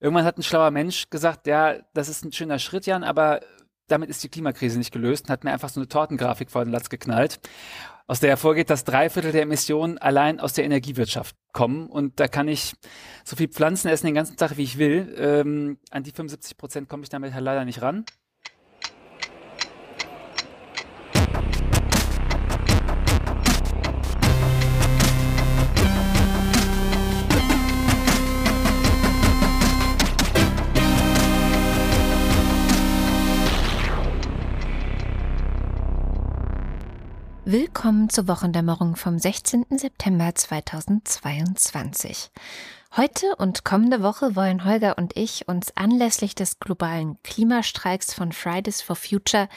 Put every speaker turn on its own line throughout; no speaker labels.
irgendwann hat ein schlauer Mensch gesagt, ja, das ist ein schöner Schritt, Jan, aber damit ist die Klimakrise nicht gelöst und hat mir einfach so eine Tortengrafik vor den Latz geknallt, aus der hervorgeht, dass drei Viertel der Emissionen allein aus der Energiewirtschaft kommen. Und da kann ich so viel Pflanzen essen den ganzen Tag, wie ich will. Ähm, an die 75 Prozent komme ich damit halt leider nicht ran.
Willkommen zur Wochendämmerung vom 16. September 2022. Heute und kommende Woche wollen Holger und ich uns anlässlich des globalen Klimastreiks von Fridays for Future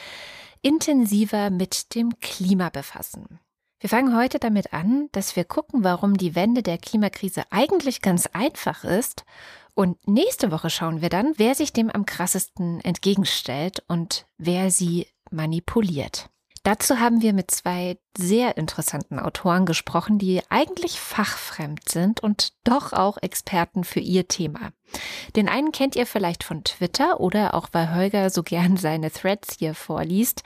intensiver mit dem Klima befassen. Wir fangen heute damit an, dass wir gucken, warum die Wende der Klimakrise eigentlich ganz einfach ist. Und nächste Woche schauen wir dann, wer sich dem am krassesten entgegenstellt und wer sie manipuliert. Dazu haben wir mit zwei sehr interessanten Autoren gesprochen, die eigentlich fachfremd sind und doch auch Experten für ihr Thema. Den einen kennt ihr vielleicht von Twitter oder auch weil Holger so gern seine Threads hier vorliest.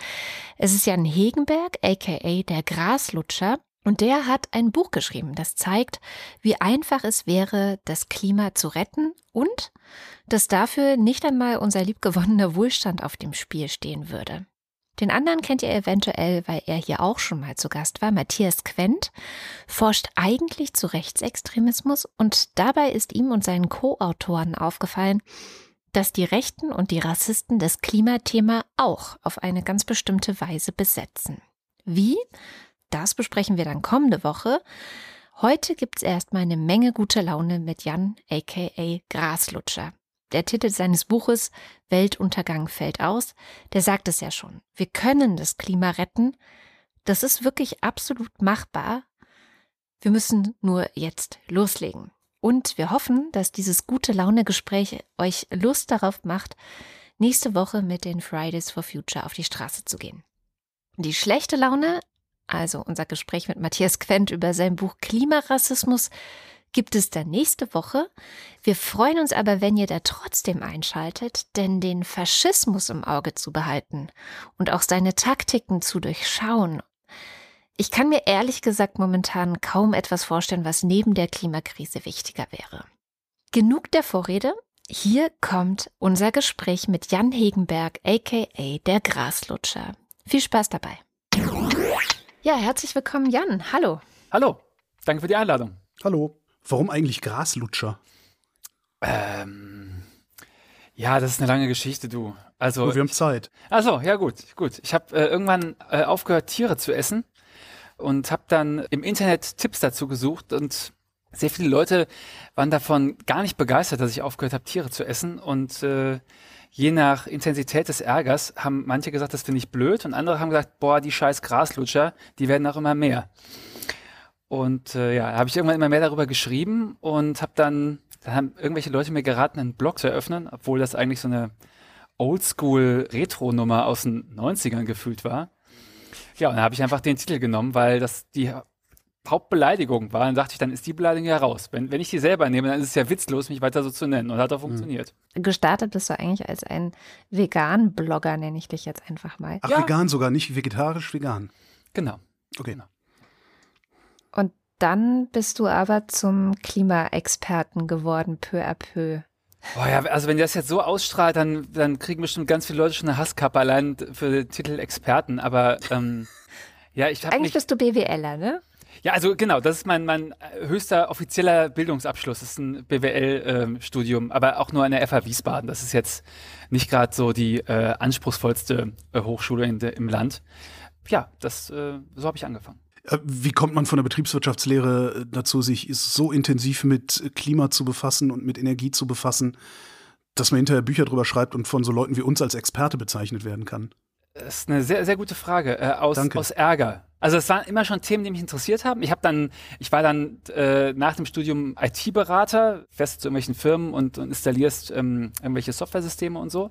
Es ist Jan Hegenberg, aka der Graslutscher. Und der hat ein Buch geschrieben, das zeigt, wie einfach es wäre, das Klima zu retten und dass dafür nicht einmal unser liebgewonnener Wohlstand auf dem Spiel stehen würde. Den anderen kennt ihr eventuell, weil er hier auch schon mal zu Gast war. Matthias Quent forscht eigentlich zu Rechtsextremismus und dabei ist ihm und seinen Co-Autoren aufgefallen, dass die Rechten und die Rassisten das Klimathema auch auf eine ganz bestimmte Weise besetzen. Wie? Das besprechen wir dann kommende Woche. Heute gibt's erstmal eine Menge gute Laune mit Jan, aka Graslutscher. Der Titel seines Buches Weltuntergang fällt aus, der sagt es ja schon. Wir können das Klima retten. Das ist wirklich absolut machbar. Wir müssen nur jetzt loslegen. Und wir hoffen, dass dieses gute Laune-Gespräch euch Lust darauf macht, nächste Woche mit den Fridays for Future auf die Straße zu gehen. Die schlechte Laune, also unser Gespräch mit Matthias Quent über sein Buch Klimarassismus, gibt es dann nächste Woche. Wir freuen uns aber, wenn ihr da trotzdem einschaltet, denn den Faschismus im Auge zu behalten und auch seine Taktiken zu durchschauen. Ich kann mir ehrlich gesagt momentan kaum etwas vorstellen, was neben der Klimakrise wichtiger wäre. Genug der Vorrede. Hier kommt unser Gespräch mit Jan Hegenberg, aka der Graslutscher. Viel Spaß dabei. Ja, herzlich willkommen, Jan. Hallo.
Hallo. Danke für die Einladung.
Hallo. Warum eigentlich Graslutscher?
Ähm, ja, das ist eine lange Geschichte, du. Also
oh, wir haben Zeit.
Also ja gut, gut. Ich habe äh, irgendwann äh, aufgehört, Tiere zu essen und habe dann im Internet Tipps dazu gesucht und sehr viele Leute waren davon gar nicht begeistert, dass ich aufgehört habe, Tiere zu essen und äh, je nach Intensität des Ärgers haben manche gesagt, das finde ich blöd und andere haben gesagt, boah, die scheiß Graslutscher, die werden auch immer mehr. Und äh, ja, habe ich irgendwann immer mehr darüber geschrieben und habe dann, dann haben irgendwelche Leute mir geraten, einen Blog zu eröffnen, obwohl das eigentlich so eine Oldschool-Retro-Nummer aus den 90ern gefühlt war. Ja, und dann habe ich einfach den Titel genommen, weil das die Hauptbeleidigung war. Dann dachte ich, dann ist die Beleidigung ja raus. Wenn, wenn ich die selber nehme, dann ist es ja witzlos, mich weiter so zu nennen. Und hat auch funktioniert.
Gestartet bist du eigentlich als ein Vegan-Blogger, nenne ich dich jetzt einfach mal.
Ach, ja. vegan sogar, nicht vegetarisch, vegan.
Genau.
Okay.
Genau.
Und dann bist du aber zum Klimaexperten geworden, peu à peu.
Boah, ja, also wenn das jetzt so ausstrahlt, dann, dann kriegen bestimmt ganz viele Leute schon eine Hasskappe allein für den Titel Experten. Aber ähm, ja, ich habe
Eigentlich bist du BWLer, ne?
Ja, also genau, das ist mein, mein höchster offizieller Bildungsabschluss. Das ist ein BWL-Studium, ähm, aber auch nur an der FH Wiesbaden. Das ist jetzt nicht gerade so die äh, anspruchsvollste äh, Hochschule de, im Land. Ja, das äh, so habe ich angefangen.
Äh, wie kommt man von der Betriebswirtschaftslehre äh, dazu, sich so intensiv mit Klima zu befassen und mit Energie zu befassen, dass man hinterher Bücher drüber schreibt und von so Leuten wie uns als Experte bezeichnet werden kann?
Das ist eine sehr, sehr gute Frage. Äh, aus, aus Ärger. Also es waren immer schon Themen, die mich interessiert haben. Ich habe dann, ich war dann äh, nach dem Studium IT-Berater, fest zu irgendwelchen Firmen und, und installierst ähm, irgendwelche Softwaresysteme und so.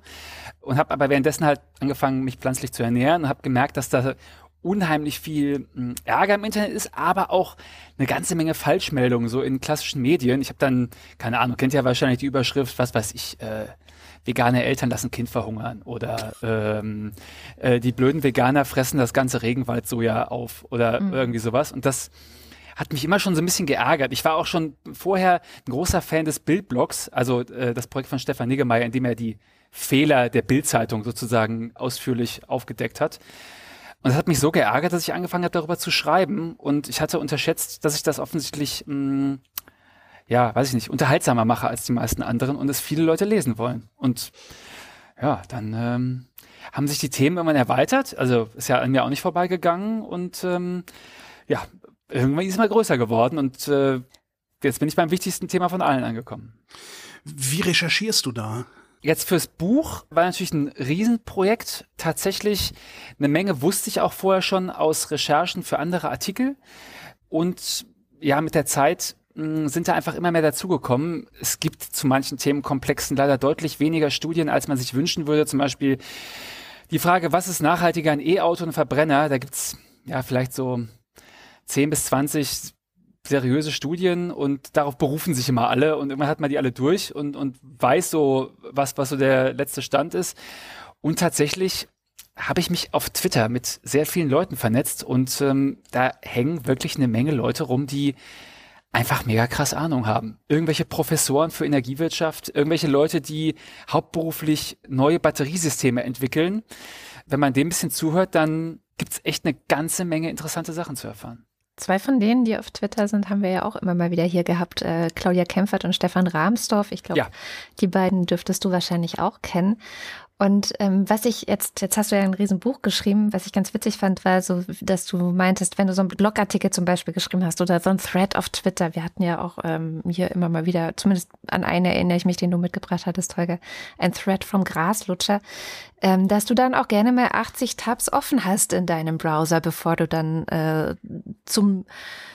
Und habe aber währenddessen halt angefangen, mich pflanzlich zu ernähren und habe gemerkt, dass da unheimlich viel hm, Ärger im Internet ist, aber auch eine ganze Menge Falschmeldungen so in klassischen Medien. Ich habe dann, keine Ahnung, kennt ja wahrscheinlich die Überschrift, was weiß ich, äh, vegane Eltern lassen Kind verhungern oder ähm, äh, die blöden Veganer fressen das ganze Regenwaldsoja auf oder mhm. irgendwie sowas. Und das hat mich immer schon so ein bisschen geärgert. Ich war auch schon vorher ein großer Fan des Bildblogs, also äh, das Projekt von Stefan Niggemeier, in dem er die Fehler der Bildzeitung sozusagen ausführlich aufgedeckt hat. Und das hat mich so geärgert, dass ich angefangen habe, darüber zu schreiben. Und ich hatte unterschätzt, dass ich das offensichtlich, mh, mm, ja, weiß ich nicht, unterhaltsamer mache als die meisten anderen und es viele Leute lesen wollen. Und ja, dann ähm, haben sich die Themen irgendwann erweitert. Also ist ja an mir auch nicht vorbeigegangen. Und ähm, ja, irgendwann ist es mal größer geworden. Und äh, jetzt bin ich beim wichtigsten Thema von allen angekommen.
Wie recherchierst du da?
Jetzt fürs Buch war natürlich ein Riesenprojekt. Tatsächlich eine Menge wusste ich auch vorher schon aus Recherchen für andere Artikel. Und ja, mit der Zeit hm, sind da einfach immer mehr dazugekommen. Es gibt zu manchen Themenkomplexen leider deutlich weniger Studien, als man sich wünschen würde. Zum Beispiel die Frage, was ist nachhaltiger, ein E-Auto und ein Verbrenner? Da gibt's ja vielleicht so 10 bis 20 seriöse Studien und darauf berufen sich immer alle und irgendwann hat man die alle durch und, und weiß so, was, was so der letzte Stand ist. Und tatsächlich habe ich mich auf Twitter mit sehr vielen Leuten vernetzt und ähm, da hängen wirklich eine Menge Leute rum, die einfach mega krass Ahnung haben. Irgendwelche Professoren für Energiewirtschaft, irgendwelche Leute, die hauptberuflich neue Batteriesysteme entwickeln. Wenn man dem ein bisschen zuhört, dann gibt's echt eine ganze Menge interessante Sachen zu erfahren.
Zwei von denen, die auf Twitter sind, haben wir ja auch immer mal wieder hier gehabt. Äh, Claudia Kempfert und Stefan Rahmsdorf. Ich glaube, ja. die beiden dürftest du wahrscheinlich auch kennen. Und ähm, was ich jetzt, jetzt hast du ja ein Riesenbuch geschrieben, was ich ganz witzig fand, war so, dass du meintest, wenn du so einen Blogartikel zum Beispiel geschrieben hast oder so ein Thread auf Twitter, wir hatten ja auch ähm, hier immer mal wieder, zumindest an einen erinnere ich mich, den du mitgebracht hattest, Holger, ein Thread vom Graslutscher, ähm, dass du dann auch gerne mal 80 Tabs offen hast in deinem Browser, bevor du dann äh, zum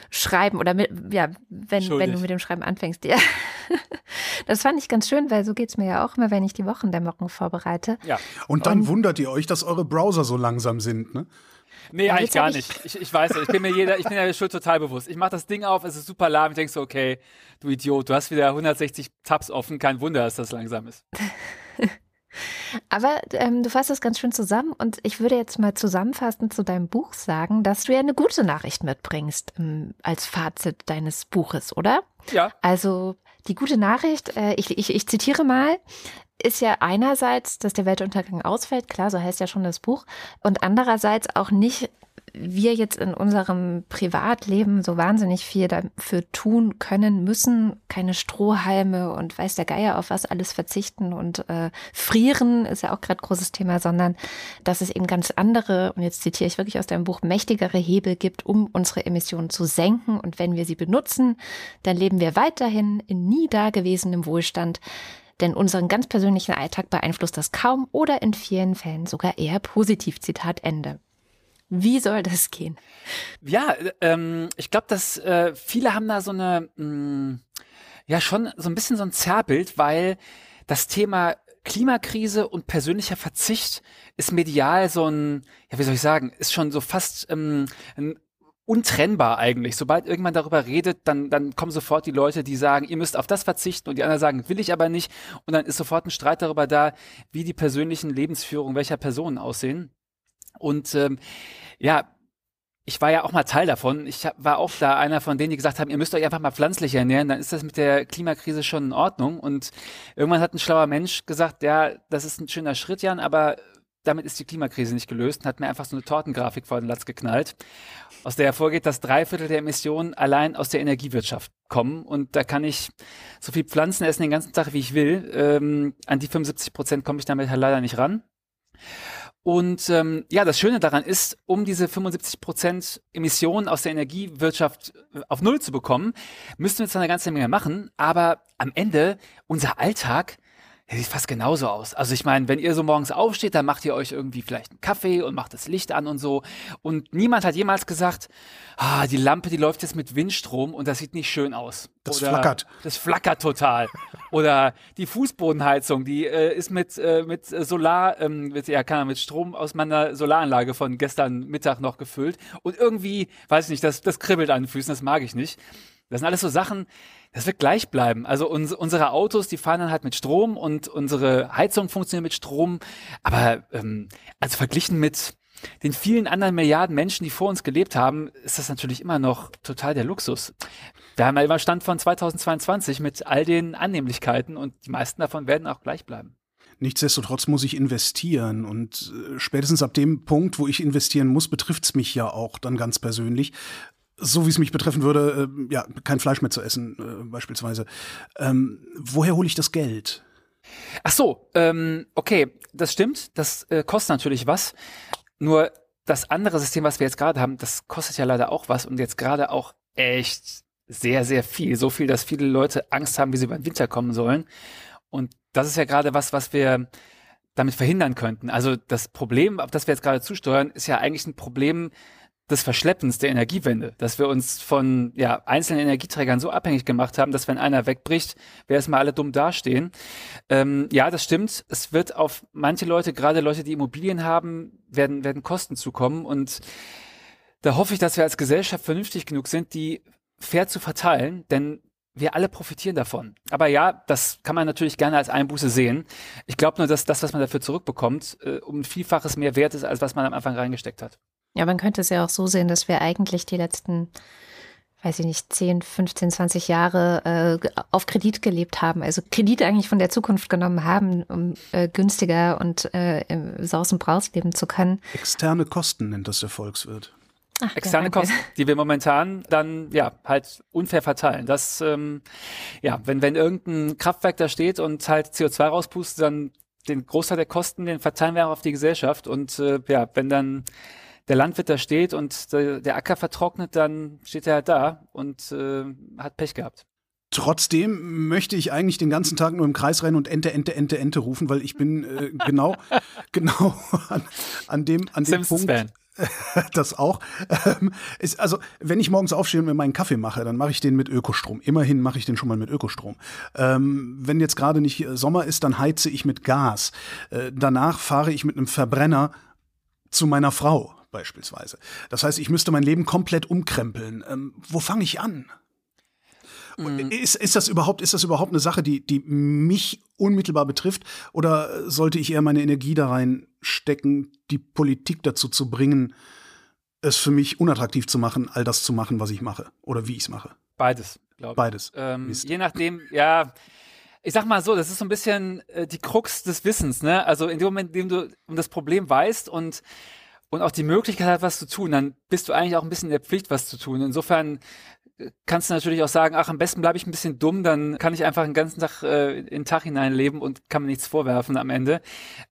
Schreiben oder mit, ja, wenn, wenn du mit dem Schreiben anfängst. Ja. Das fand ich ganz schön, weil so geht's mir ja auch immer, wenn ich die Wochendämmerung vorbereite.
Ja. Und dann Und, wundert ihr euch, dass eure Browser so langsam sind, ne?
Nee, ja, eigentlich gar ich nicht. Ich, ich weiß, ich bin mir jeder, ich bin ja schon total bewusst. Ich mache das Ding auf, es ist super lahm, ich denke so, okay, du Idiot, du hast wieder 160 Tabs offen, kein Wunder, dass das langsam ist.
Aber ähm, du fasst das ganz schön zusammen und ich würde jetzt mal zusammenfassend zu deinem Buch sagen, dass du ja eine gute Nachricht mitbringst ähm, als Fazit deines Buches, oder?
Ja.
Also die gute Nachricht, äh, ich, ich, ich zitiere mal, ist ja einerseits, dass der Weltuntergang ausfällt, klar, so heißt ja schon das Buch, und andererseits auch nicht wir jetzt in unserem Privatleben so wahnsinnig viel dafür tun können müssen, keine Strohhalme und weiß der Geier auf was alles verzichten und äh, frieren ist ja auch gerade großes Thema, sondern dass es eben ganz andere, und jetzt zitiere ich wirklich aus deinem Buch, mächtigere Hebel gibt, um unsere Emissionen zu senken. Und wenn wir sie benutzen, dann leben wir weiterhin in nie dagewesenem Wohlstand. Denn unseren ganz persönlichen Alltag beeinflusst das kaum oder in vielen Fällen sogar eher positiv. Zitat Ende. Wie soll das gehen?
Ja, ähm, ich glaube, dass äh, viele haben da so eine, mh, mm, ja schon so ein bisschen so ein Zerrbild, weil das Thema Klimakrise und persönlicher Verzicht ist medial so ein, ja, wie soll ich sagen, ist schon so fast ähm, ein untrennbar eigentlich. Sobald irgendwann darüber redet, dann, dann kommen sofort die Leute, die sagen, ihr müsst auf das verzichten und die anderen sagen, will ich aber nicht. Und dann ist sofort ein Streit darüber da, wie die persönlichen Lebensführungen welcher Personen aussehen. Und ähm, ja, ich war ja auch mal Teil davon. Ich war auch da einer von denen, die gesagt haben, ihr müsst euch einfach mal pflanzlich ernähren, dann ist das mit der Klimakrise schon in Ordnung. Und irgendwann hat ein schlauer Mensch gesagt, ja, das ist ein schöner Schritt, Jan, aber damit ist die Klimakrise nicht gelöst und hat mir einfach so eine Tortengrafik vor den Latz geknallt, aus der hervorgeht, dass drei Viertel der Emissionen allein aus der Energiewirtschaft kommen. Und da kann ich so viel Pflanzen essen den ganzen Tag, wie ich will. Ähm, an die 75 Prozent komme ich damit halt leider nicht ran. Und ähm, ja, das Schöne daran ist, um diese 75 Prozent Emissionen aus der Energiewirtschaft äh, auf Null zu bekommen, müssten wir jetzt eine ganze Menge machen. Aber am Ende, unser Alltag, Der sieht fast genauso aus. Also ich meine, wenn ihr so morgens aufsteht, dann macht ihr euch irgendwie vielleicht einen Kaffee und macht das Licht an und so. Und niemand hat jemals gesagt, ah, die Lampe, die läuft jetzt mit Windstrom und das sieht nicht schön aus.
Das Oder flackert.
Das flackert total. Oder die Fußbodenheizung, die äh, ist mit, äh, mit Solar, ähm, mit, ja, kann mit Strom aus meiner Solaranlage von gestern Mittag noch gefüllt. Und irgendwie, weiß ich nicht, das, das kribbelt an den Füßen, das mag ich nicht. Das sind alles so Sachen, das wird gleich bleiben. Also uns, unsere Autos, die fahren dann halt mit Strom und unsere Heizung funktioniert mit Strom. Aber ähm, also verglichen mit den vielen anderen Milliarden Menschen, die vor uns gelebt haben, ist das natürlich immer noch total der Luxus. Wir haben ja immer Stand von 2022 mit all den Annehmlichkeiten und die meisten davon werden auch gleich bleiben.
Nichtsdestotrotz muss ich investieren und äh, spätestens ab dem Punkt, wo ich investieren muss, betrifft es mich ja auch dann ganz persönlich so wie es mich betreffen würde, äh, ja, kein Fleisch mehr zu essen, äh, beispielsweise. Ähm, woher hole ich das Geld?
Ach so, ähm, okay, das stimmt. Das äh, kostet natürlich was. Nur das andere System, was wir jetzt gerade haben, das kostet ja leider auch was und jetzt gerade auch echt sehr, sehr viel. So viel, dass viele Leute Angst haben, wie sie über den Winter kommen sollen. Und das ist ja gerade was, was wir damit verhindern könnten. Also das Problem, auf das wir jetzt gerade zusteuern, ist ja eigentlich ein Problem, des Verschleppens der Energiewende, dass wir uns von ja, einzelnen Energieträgern so abhängig gemacht haben, dass wenn einer wegbricht, wir erstmal alle dumm dastehen. Ähm, ja, das stimmt. Es wird auf manche Leute, gerade Leute, die Immobilien haben, werden, werden Kosten zukommen. Und da hoffe ich, dass wir als Gesellschaft vernünftig genug sind, die fair zu verteilen, denn wir alle profitieren davon. Aber ja, das kann man natürlich gerne als Einbuße sehen. Ich glaube nur, dass das, was man dafür zurückbekommt, äh, um ein Vielfaches mehr wert ist, als was man am Anfang reingesteckt hat.
Ja, man könnte es ja auch so sehen, dass wir eigentlich die letzten, weiß ich nicht, 10, 15, 20 Jahre äh, auf Kredit gelebt haben. Also Kredit eigentlich von der Zukunft genommen haben, um äh, günstiger und äh, im Saus und Braus leben zu können.
Externe Kosten nennt das der Volkswirt.
Ach, externe ja, Kosten, die wir momentan dann ja halt unfair verteilen. Das ähm, ja, wenn wenn irgendein Kraftwerk da steht und halt CO2 rauspustet, dann den Großteil der Kosten, den verteilen wir auch auf die Gesellschaft und äh, ja, wenn dann der Landwirt da steht und der, der Acker vertrocknet, dann steht er halt da und äh, hat Pech gehabt.
Trotzdem möchte ich eigentlich den ganzen Tag nur im Kreis rennen und Ente, Ente, Ente, Ente rufen, weil ich bin äh, genau, genau an, an dem, an dem Punkt. Fan. das auch. Ähm, ist, also, wenn ich morgens aufstehe und mir meinen Kaffee mache, dann mache ich den mit Ökostrom. Immerhin mache ich den schon mal mit Ökostrom. Ähm, wenn jetzt gerade nicht Sommer ist, dann heize ich mit Gas. Äh, danach fahre ich mit einem Verbrenner zu meiner Frau beispielsweise. Das heißt, ich müsste mein Leben komplett umkrempeln. Ähm, wo fange ich an? Mhm. Ist, ist, das überhaupt, ist das überhaupt eine Sache, die, die mich unmittelbar betrifft? Oder sollte ich eher meine Energie da reinstecken, die Politik dazu zu bringen, es für mich unattraktiv zu machen, all das zu machen, was ich mache oder wie ich es mache?
Beides, glaube ich.
Beides.
Ähm, je nachdem, ja. Ich sag mal so, das ist so ein bisschen äh, die Krux des Wissens, ne? Also in dem Moment, in dem du um das Problem weißt und und auch die Möglichkeit hat, was zu tun, dann bist du eigentlich auch ein bisschen in der Pflicht, was zu tun. Insofern äh, kannst du natürlich auch sagen, ach, am besten bleibe ich ein bisschen dumm, dann kann ich einfach den ganzen Tag äh, in den Tag hineinleben und kann mir nichts vorwerfen am Ende.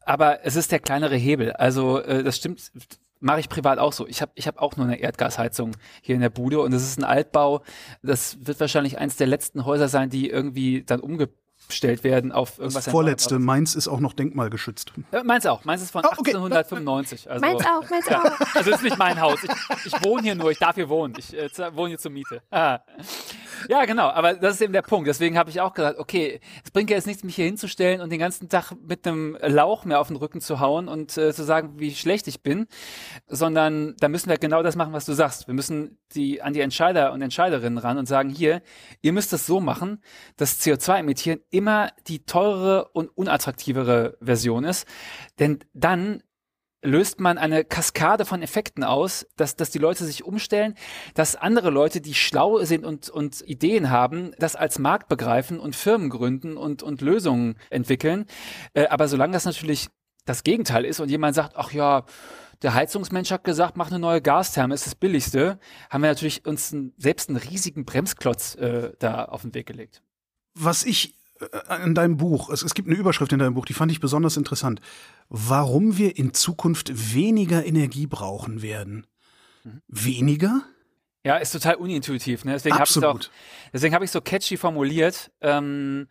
Aber es ist der kleinere Hebel. Also äh, das stimmt, mache ich privat auch so. Ich habe ich hab auch nur eine Erdgasheizung hier in der Bude und es ist ein Altbau. Das wird wahrscheinlich eins der letzten Häuser sein, die irgendwie dann umge gestellt werden auf irgendwas.
Das vorletzte, Mainz ist auch noch denkmalgeschützt.
Ja, Mainz auch. Mainz ist von oh, okay. 1895.
Also, Mainz auch, Mainz ja. auch.
Also es ist nicht mein Haus. Ich, ich, wohne hier nur, ich darf hier wohnen. Ich äh, wohne hier zur Miete. Ah. Ja, genau, aber das ist eben der Punkt. Deswegen habe ich auch gesagt, okay, es bringt ja jetzt nichts, mich hier hinzustellen und den ganzen Tag mit einem Lauch mir auf den Rücken zu hauen und äh, zu sagen, wie schlecht ich bin, sondern da müssen wir genau das machen, was du sagst. Wir müssen die an die Entscheider und Entscheiderinnen ran und sagen, hier, ihr müsst das so machen, dass CO2 emittieren immer die teurere und unattraktivere Version ist, denn dann löst man eine Kaskade von Effekten aus, dass, dass die Leute sich umstellen, dass andere Leute, die schlau sind und, und Ideen haben, das als Markt begreifen und Firmen gründen und, und Lösungen entwickeln. Äh, aber solange das natürlich das Gegenteil ist und jemand sagt, ach ja, der Heizungsmensch hat gesagt, mach eine neue Gastherme, ist das billigste, haben wir natürlich uns einen, selbst einen riesigen Bremsklotz äh, da auf den Weg gelegt.
Was ich äh, in deinem Buch, es, es gibt eine Überschrift in deinem Buch, die fand ich besonders interessant. Warum wir in Zukunft weniger Energie brauchen werden. Mhm. Weniger?
Ja, ist total unintuitiv. Ne? Deswegen habe ich es so catchy formuliert. Ähm,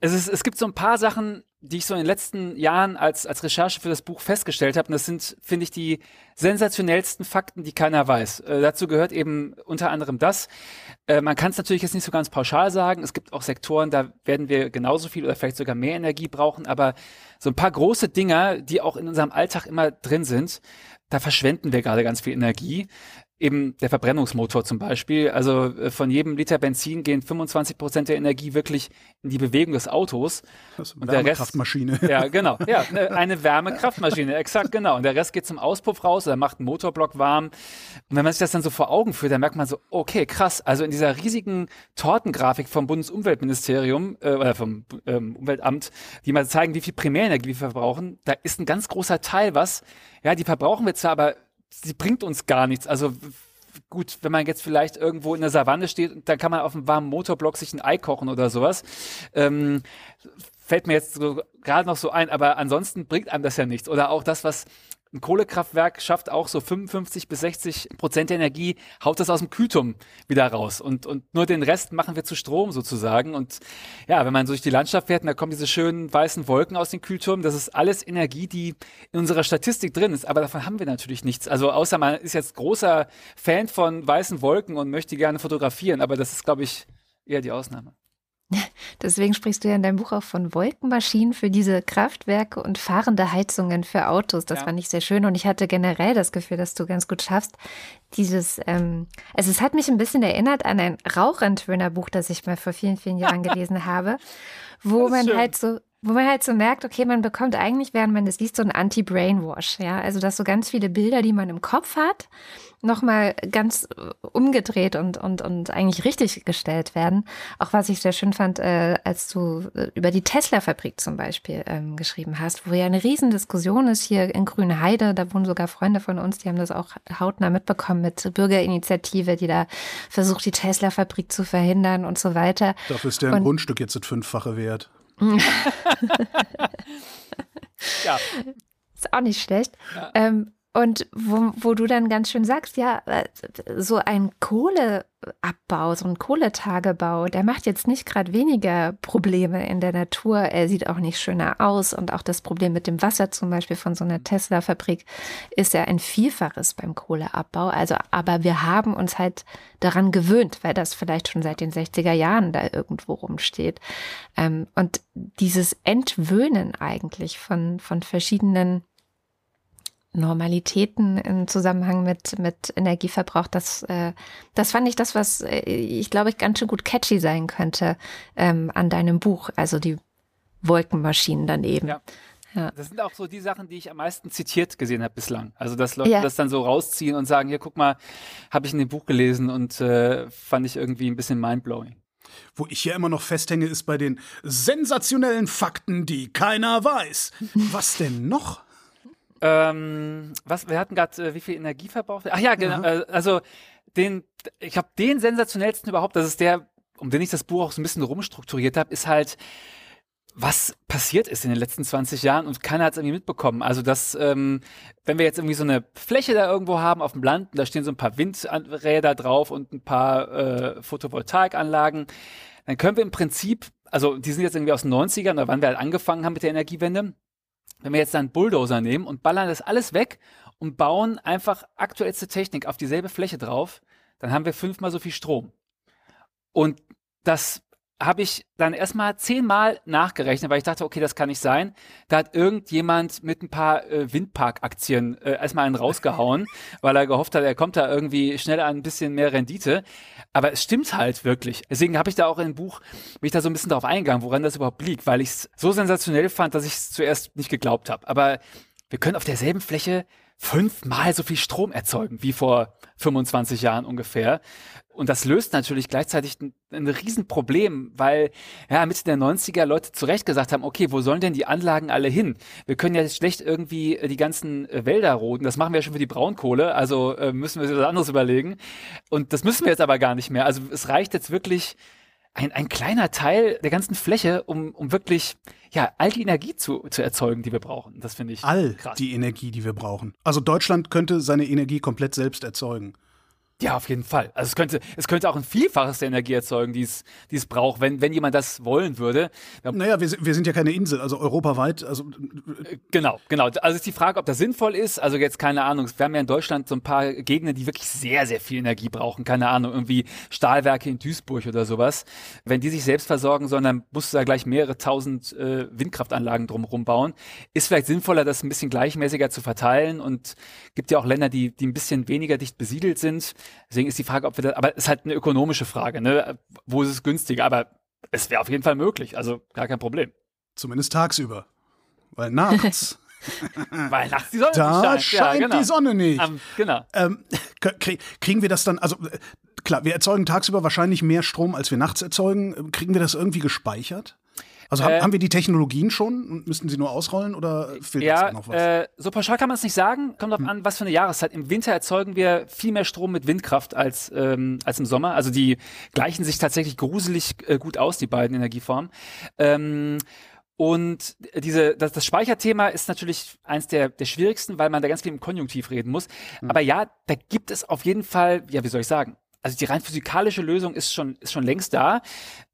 Es, ist, es gibt so ein paar Sachen, die ich so in den letzten Jahren als, als Recherche für das Buch festgestellt habe. Und das sind, finde ich, die sensationellsten Fakten, die keiner weiß. Äh, dazu gehört eben unter anderem das. Äh, man kann es natürlich jetzt nicht so ganz pauschal sagen. Es gibt auch Sektoren, da werden wir genauso viel oder vielleicht sogar mehr Energie brauchen. Aber so ein paar große Dinger, die auch in unserem Alltag immer drin sind, da verschwenden wir gerade ganz viel Energie eben der Verbrennungsmotor zum Beispiel. Also äh, von jedem Liter Benzin gehen 25 Prozent der Energie wirklich in die Bewegung des Autos.
Das ist eine Wärmekraftmaschine.
ja, genau. Ja, eine Wärmekraftmaschine, exakt genau. Und der Rest geht zum Auspuff raus oder macht einen Motorblock warm. Und wenn man sich das dann so vor Augen führt, dann merkt man so, okay, krass. Also in dieser riesigen Tortengrafik vom Bundesumweltministerium äh, oder vom ähm, Umweltamt, die mal zeigen, wie viel Primärenergie wir verbrauchen, da ist ein ganz großer Teil was. Ja, die verbrauchen wir zwar, aber sie bringt uns gar nichts. Also gut, wenn man jetzt vielleicht irgendwo in der Savanne steht, dann kann man auf einem warmen Motorblock sich ein Ei kochen oder sowas. Ähm, fällt mir jetzt so gerade noch so ein, aber ansonsten bringt einem das ja nichts. Oder auch das, was ein Kohlekraftwerk schafft auch so 55 bis 60 Prozent der Energie, haut das aus dem Kühlturm wieder raus. Und, und nur den Rest machen wir zu Strom sozusagen. Und ja, wenn man so durch die Landschaft fährt, und da kommen diese schönen weißen Wolken aus den Kühlturmen, das ist alles Energie, die in unserer Statistik drin ist. Aber davon haben wir natürlich nichts. Also außer man ist jetzt großer Fan von weißen Wolken und möchte gerne fotografieren. Aber das ist, glaube ich, eher die Ausnahme.
Deswegen sprichst du ja in deinem Buch auch von Wolkenmaschinen für diese Kraftwerke und fahrende Heizungen für Autos. Das ja. fand ich sehr schön und ich hatte generell das Gefühl, dass du ganz gut schaffst, dieses, ähm, also es hat mich ein bisschen erinnert an ein Rauchentwöhnerbuch, das ich mal vor vielen, vielen Jahren gelesen habe, wo man schön. halt so wo man halt so merkt, okay, man bekommt eigentlich, während man das liest, so ein Anti-Brainwash, ja, also dass so ganz viele Bilder, die man im Kopf hat, nochmal ganz äh, umgedreht und, und, und eigentlich richtig gestellt werden. Auch was ich sehr schön fand, äh, als du äh, über die Tesla-Fabrik zum Beispiel ähm, geschrieben hast, wo ja eine Riesendiskussion ist hier in Grünheide, da wohnen sogar Freunde von uns, die haben das auch hautnah mitbekommen mit Bürgerinitiative, die da versucht, die Tesla-Fabrik zu verhindern und so weiter.
Dafür ist der und, Grundstück jetzt das Fünffache wert
ja. Ist auch nicht schlecht. Ja. Ähm, und wo, wo du dann ganz schön sagst, ja, so ein Kohleabbau, so ein Kohletagebau, der macht jetzt nicht gerade weniger Probleme in der Natur. Er sieht auch nicht schöner aus. Und auch das Problem mit dem Wasser zum Beispiel von so einer Tesla-Fabrik ist ja ein Vielfaches beim Kohleabbau. Also, aber wir haben uns halt daran gewöhnt, weil das vielleicht schon seit den 60er Jahren da irgendwo rumsteht. Ähm, und dieses Entwöhnen eigentlich von, von verschiedenen Normalitäten im Zusammenhang mit, mit Energieverbrauch, das, äh, das fand ich das, was äh, ich glaube ich ganz schön gut catchy sein könnte ähm, an deinem Buch, also die Wolkenmaschinen daneben.
Ja. Ja. Das sind auch so die Sachen, die ich am meisten zitiert gesehen habe bislang. Also dass Leute ja. das dann so rausziehen und sagen, hier guck mal, habe ich in dem Buch gelesen und äh, fand ich irgendwie ein bisschen mindblowing.
Wo ich ja immer noch festhänge, ist bei den sensationellen Fakten, die keiner weiß. Was denn noch?
Ähm, was, wir hatten gerade, äh, wie viel Energie verbraucht? Ach ja, genau. Äh, also den, ich habe den sensationellsten überhaupt, das ist der, um den ich das Buch auch so ein bisschen rumstrukturiert habe, ist halt, was passiert ist in den letzten 20 Jahren und keiner hat es irgendwie mitbekommen. Also dass, ähm, wenn wir jetzt irgendwie so eine Fläche da irgendwo haben auf dem Land, da stehen so ein paar Windräder drauf und ein paar äh, Photovoltaikanlagen, dann können wir im Prinzip, also die sind jetzt irgendwie aus den 90ern, oder wann wir halt angefangen haben mit der Energiewende, wenn wir jetzt dann Bulldozer nehmen und ballern das alles weg und bauen einfach aktuellste Technik auf dieselbe Fläche drauf, dann haben wir fünfmal so viel Strom. Und das habe ich dann erstmal zehnmal nachgerechnet, weil ich dachte, okay, das kann nicht sein. Da hat irgendjemand mit ein paar äh, Windpark-Aktien äh, erstmal einen rausgehauen, weil er gehofft hat, er kommt da irgendwie schnell an ein bisschen mehr Rendite. Aber es stimmt halt wirklich. Deswegen habe ich da auch im Buch, bin ich da so ein bisschen drauf eingegangen, woran das überhaupt liegt, weil ich es so sensationell fand, dass ich es zuerst nicht geglaubt habe. Aber wir können auf derselben Fläche fünfmal so viel Strom erzeugen wie vor 25 Jahren ungefähr. Und das löst natürlich gleichzeitig ein, ein Riesenproblem, weil ja Mitte der 90er Leute zu Recht gesagt haben, okay, wo sollen denn die Anlagen alle hin? Wir können ja schlecht irgendwie äh, die ganzen äh, Wälder roden. Das machen wir ja schon für die Braunkohle, also äh, müssen wir uns was anderes überlegen. Und das müssen wir jetzt aber gar nicht mehr. Also es reicht jetzt wirklich ein, ein kleiner Teil der ganzen Fläche, um, um wirklich ja, all die Energie zu, zu erzeugen, die wir brauchen. Das finde ich
all
krass.
die Energie, die wir brauchen. Also Deutschland könnte seine Energie komplett selbst erzeugen.
Ja, auf jeden Fall. Also es könnte, es könnte auch ein Vielfaches der Energie erzeugen, die es, die es braucht, wenn, wenn jemand das wollen würde.
Naja, wir, wir sind ja keine Insel, also europaweit. Also
äh, genau, genau. Also ist die Frage, ob das sinnvoll ist. Also jetzt keine Ahnung. Wir haben ja in Deutschland so ein paar Gegenden, die wirklich sehr, sehr viel Energie brauchen. Keine Ahnung, irgendwie Stahlwerke in Duisburg oder sowas. Wenn die sich selbst versorgen sollen, dann musst du da gleich mehrere tausend äh, Windkraftanlagen drumherum bauen. Ist vielleicht sinnvoller, das ein bisschen gleichmäßiger zu verteilen und gibt ja auch Länder, die, die ein bisschen weniger dicht besiedelt sind Deswegen ist die Frage, ob wir das, aber es ist halt eine ökonomische Frage, ne? Wo ist es günstiger? Aber es wäre auf jeden Fall möglich, also gar kein Problem.
Zumindest tagsüber. Weil nachts.
Weil nachts die Sonne
da
nicht
scheint. scheint ja, genau. die Sonne nicht. Um,
genau.
Ähm, kriegen wir das dann, also klar, wir erzeugen tagsüber wahrscheinlich mehr Strom, als wir nachts erzeugen. Kriegen wir das irgendwie gespeichert? Also haben, äh, haben wir die Technologien schon und müssten sie nur ausrollen oder fehlt
ja,
noch was?
Äh, so pauschal kann man es nicht sagen. Kommt drauf hm. an, was für eine Jahreszeit. Im Winter erzeugen wir viel mehr Strom mit Windkraft als, ähm, als im Sommer. Also die gleichen sich tatsächlich gruselig äh, gut aus, die beiden Energieformen. Ähm, und diese, das, das Speicherthema ist natürlich eins der, der schwierigsten, weil man da ganz viel im Konjunktiv reden muss. Mhm. Aber ja, da gibt es auf jeden Fall, ja, wie soll ich sagen, also die rein physikalische Lösung ist schon, ist schon längst da.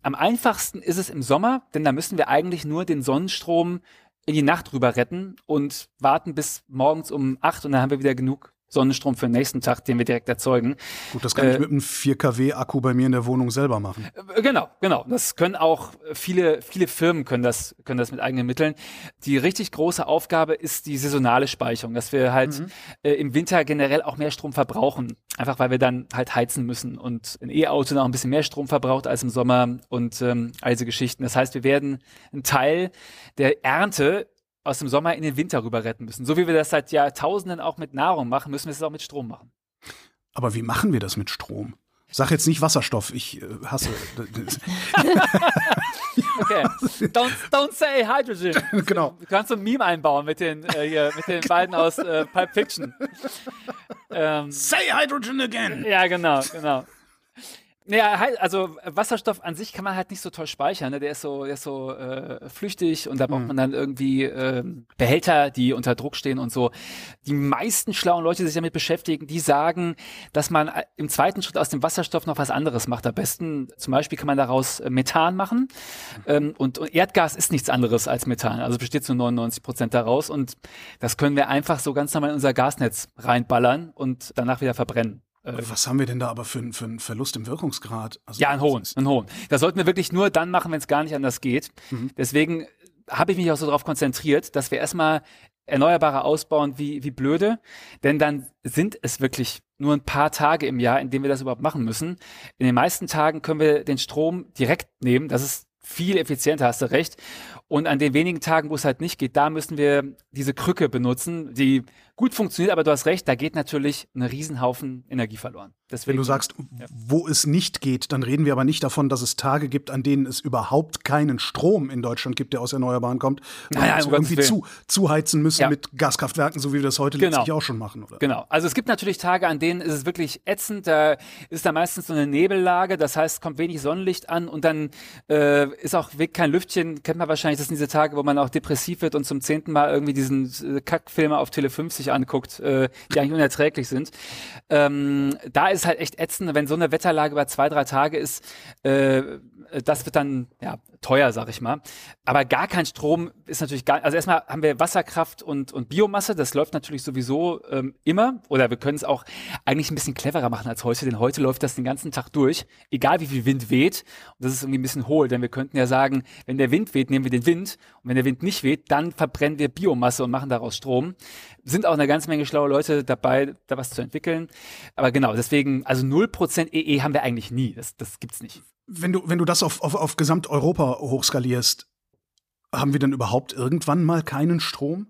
Am einfachsten ist es im Sommer, denn da müssen wir eigentlich nur den Sonnenstrom in die Nacht rüber retten und warten bis morgens um acht und dann haben wir wieder genug Sonnenstrom für den nächsten Tag, den wir direkt erzeugen.
Gut, das kann äh, ich mit einem 4 kW Akku bei mir in der Wohnung selber machen.
Äh, genau, genau. Das können auch viele, viele Firmen können das, können das mit eigenen Mitteln. Die richtig große Aufgabe ist die saisonale Speicherung, dass wir halt mhm. äh, im Winter generell auch mehr Strom verbrauchen. Einfach weil wir dann halt heizen müssen und ein E-Auto noch ein bisschen mehr Strom verbraucht als im Sommer und ähm, all diese Geschichten. Das heißt, wir werden einen Teil der Ernte aus dem Sommer in den Winter rüber retten müssen. So wie wir das seit Jahrtausenden auch mit Nahrung machen, müssen wir es auch mit Strom machen.
Aber wie machen wir das mit Strom? Sag jetzt nicht Wasserstoff, ich äh, hasse.
okay. Don't, don't say hydrogen.
Genau.
Du kannst so ein Meme einbauen mit den, äh, hier, mit den beiden aus äh, Pulp Fiction.
Ähm, say hydrogen again.
Ja, genau, genau. Naja, also Wasserstoff an sich kann man halt nicht so toll speichern. Ne? Der ist so, der ist so äh, flüchtig und da braucht mhm. man dann irgendwie äh, Behälter, die unter Druck stehen und so. Die meisten schlauen Leute, die sich damit beschäftigen, die sagen, dass man äh, im zweiten Schritt aus dem Wasserstoff noch was anderes macht. Am besten zum Beispiel kann man daraus äh, Methan machen ähm, und, und Erdgas ist nichts anderes als Methan. Also besteht zu 99 Prozent daraus und das können wir einfach so ganz normal in unser Gasnetz reinballern und danach wieder verbrennen.
Äh, Was haben wir denn da aber für, für einen Verlust im Wirkungsgrad?
Also ja, einen hohen, einen hohen. Das sollten wir wirklich nur dann machen, wenn es gar nicht anders geht. Mhm. Deswegen habe ich mich auch so darauf konzentriert, dass wir erstmal Erneuerbare ausbauen wie, wie blöde, denn dann sind es wirklich nur ein paar Tage im Jahr, in denen wir das überhaupt machen müssen. In den meisten Tagen können wir den Strom direkt nehmen. Das ist viel effizienter, hast du recht. Und an den wenigen Tagen, wo es halt nicht geht, da müssen wir diese Krücke benutzen, die gut funktioniert, aber du hast recht, da geht natürlich ein Riesenhaufen Energie verloren.
Deswegen, Wenn du sagst, ja. wo es nicht geht, dann reden wir aber nicht davon, dass es Tage gibt, an denen es überhaupt keinen Strom in Deutschland gibt, der aus Erneuerbaren kommt, naja, also irgendwie zu, zuheizen müssen ja. mit Gaskraftwerken, so wie wir das heute genau. letztlich auch schon machen. Oder?
Genau. Also es gibt natürlich Tage, an denen ist es wirklich ätzend, da ist da meistens so eine Nebellage, das heißt, kommt wenig Sonnenlicht an und dann äh, ist auch weg kein Lüftchen, kennt man wahrscheinlich, das sind diese Tage, wo man auch depressiv wird und zum zehnten Mal irgendwie diesen äh, Kackfilme auf Tele 5 anguckt, äh, die eigentlich unerträglich sind. Ähm, da ist halt echt ätzend, wenn so eine Wetterlage über zwei, drei Tage ist, äh, das wird dann ja teuer, sag ich mal. Aber gar kein Strom ist natürlich gar, also erstmal haben wir Wasserkraft und, und Biomasse, das läuft natürlich sowieso ähm, immer. Oder wir können es auch eigentlich ein bisschen cleverer machen als heute, denn heute läuft das den ganzen Tag durch, egal wie viel Wind weht. Und das ist irgendwie ein bisschen hohl, denn wir könnten ja sagen, wenn der Wind weht, nehmen wir den Wind. Und wenn der Wind nicht weht, dann verbrennen wir Biomasse und machen daraus Strom. Sind auch eine ganze Menge schlaue Leute dabei, da was zu entwickeln. Aber genau, deswegen, also 0% EE haben wir eigentlich nie. Das, das gibt's nicht
wenn du, wenn du das auf, auf, auf Gesamteuropa hochskalierst, haben wir denn überhaupt irgendwann mal keinen Strom?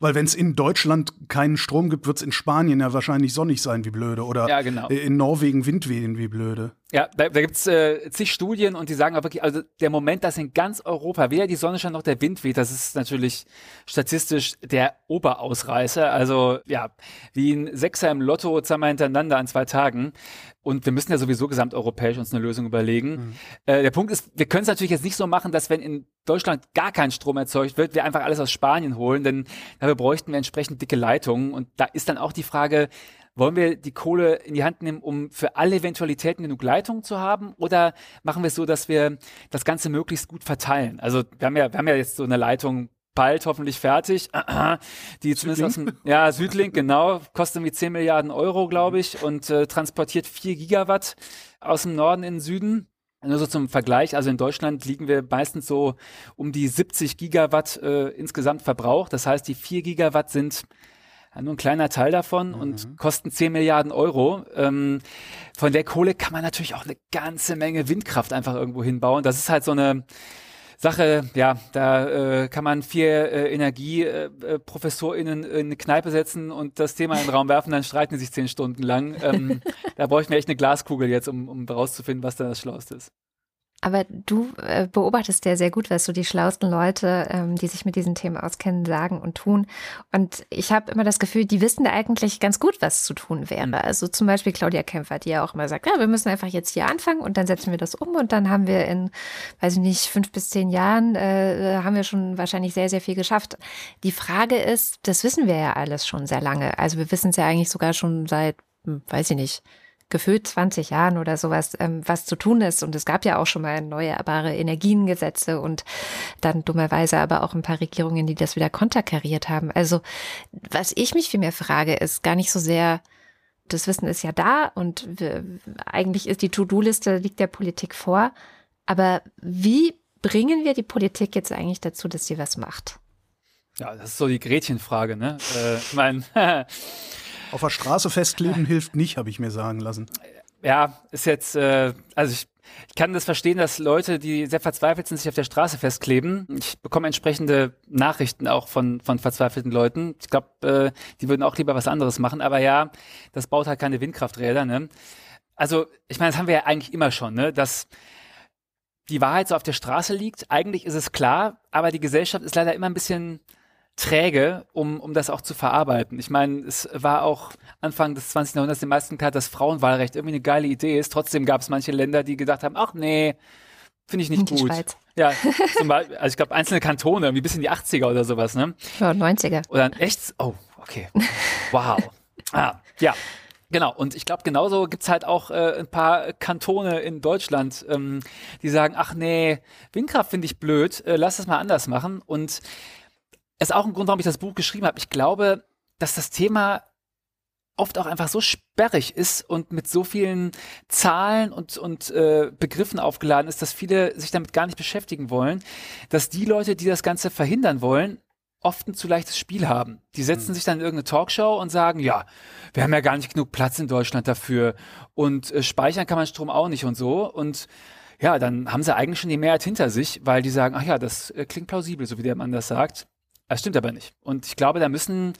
Weil wenn es in Deutschland keinen Strom gibt, wird es in Spanien ja wahrscheinlich sonnig sein wie blöde. Oder
ja, genau.
in Norwegen Windwehen wie blöde.
Ja, da, da gibt es äh, zig Studien und die sagen auch wirklich, also der Moment, dass in ganz Europa weder die Sonne scheint noch der Wind weht, das ist natürlich statistisch der Oberausreißer. Also ja, wie ein Sechser im Lotto zweimal hintereinander an zwei Tagen. Und wir müssen ja sowieso gesamteuropäisch uns eine Lösung überlegen. Mhm. Äh, der Punkt ist, wir können es natürlich jetzt nicht so machen, dass wenn in Deutschland gar kein Strom erzeugt wird, wir einfach alles aus Spanien holen, denn dafür bräuchten wir entsprechend dicke Leitungen. Und da ist dann auch die Frage, wollen wir die Kohle in die Hand nehmen, um für alle Eventualitäten genug Leitungen zu haben? Oder machen wir es so, dass wir das Ganze möglichst gut verteilen? Also wir haben ja, wir haben ja jetzt so eine Leitung bald hoffentlich fertig. Die zumindest aus dem, ja, Südlink, genau, kostet irgendwie 10 Milliarden Euro, glaube ich, und äh, transportiert 4 Gigawatt aus dem Norden in den Süden. Nur so zum Vergleich, also in Deutschland liegen wir meistens so um die 70 Gigawatt äh, insgesamt Verbrauch. Das heißt, die 4 Gigawatt sind nur ein kleiner Teil davon mhm. und kosten 10 Milliarden Euro. Ähm, von der Kohle kann man natürlich auch eine ganze Menge Windkraft einfach irgendwo hinbauen. Das ist halt so eine Sache, ja, da äh, kann man vier äh, EnergieprofessorInnen äh, in eine Kneipe setzen und das Thema in den Raum werfen, dann streiten die sich zehn Stunden lang. Ähm, da brauche ich mir echt eine Glaskugel jetzt, um, um rauszufinden, was da das Schlauste ist.
Aber du äh, beobachtest ja sehr gut, was so die schlauesten Leute, ähm, die sich mit diesen Themen auskennen, sagen und tun. Und ich habe immer das Gefühl, die wissen eigentlich ganz gut, was zu tun wäre. Mhm. Also zum Beispiel Claudia Kämpfer, die ja auch immer sagt, ja, wir müssen einfach jetzt hier anfangen und dann setzen wir das um und dann haben wir in, weiß ich nicht, fünf bis zehn Jahren, äh, haben wir schon wahrscheinlich sehr, sehr viel geschafft. Die Frage ist, das wissen wir ja alles schon sehr lange. Also wir wissen es ja eigentlich sogar schon seit, hm, weiß ich nicht, gefühlt 20 Jahren oder sowas, ähm, was zu tun ist. Und es gab ja auch schon mal erneuerbare Energiengesetze und dann dummerweise aber auch ein paar Regierungen, die das wieder konterkariert haben. Also was ich mich vielmehr frage, ist gar nicht so sehr, das Wissen ist ja da und wir, eigentlich ist die To-Do-Liste, liegt der Politik vor. Aber wie bringen wir die Politik jetzt eigentlich dazu, dass sie was macht?
Ja, das ist so die Gretchenfrage, ne? Äh, ich meine,
Auf der Straße festkleben hilft nicht, habe ich mir sagen lassen.
Ja, ist jetzt, äh, also ich, ich kann das verstehen, dass Leute, die sehr verzweifelt sind, sich auf der Straße festkleben. Ich bekomme entsprechende Nachrichten auch von, von verzweifelten Leuten. Ich glaube, äh, die würden auch lieber was anderes machen. Aber ja, das baut halt keine Windkrafträder. Ne? Also, ich meine, das haben wir ja eigentlich immer schon, ne? dass die Wahrheit so auf der Straße liegt. Eigentlich ist es klar, aber die Gesellschaft ist leider immer ein bisschen träge, um, um das auch zu verarbeiten. Ich meine, es war auch Anfang des 20. Jahrhunderts den meisten klar, dass Frauenwahlrecht irgendwie eine geile Idee ist. Trotzdem gab es manche Länder, die gedacht haben, ach nee, finde ich nicht Die gut. Schweiz. Ja, zum Beispiel, also ich glaube einzelne Kantone, irgendwie bis in die 80er oder sowas, ne?
Ja, 90er.
Oder echt, oh, okay. Wow. ah, ja. Genau, und ich glaube, genauso gibt's halt auch äh, ein paar Kantone in Deutschland, ähm, die sagen, ach nee, Windkraft finde ich blöd, äh, lass das mal anders machen. Und ist auch ein Grund, warum ich das Buch geschrieben habe. Ich glaube, dass das Thema oft auch einfach so sperrig ist und mit so vielen Zahlen und, und äh, Begriffen aufgeladen ist, dass viele sich damit gar nicht beschäftigen wollen, dass die Leute, die das Ganze verhindern wollen, oft ein zu leichtes Spiel haben. Die setzen mhm. sich dann in irgendeine Talkshow und sagen, ja, wir haben ja gar nicht genug Platz in Deutschland dafür und äh, speichern kann man Strom auch nicht und so und ja, dann haben sie eigentlich schon die Mehrheit hinter sich, weil die sagen, ach ja, das äh, klingt plausibel, so wie der Mann das sagt. Das stimmt aber nicht. Und ich glaube, da müssen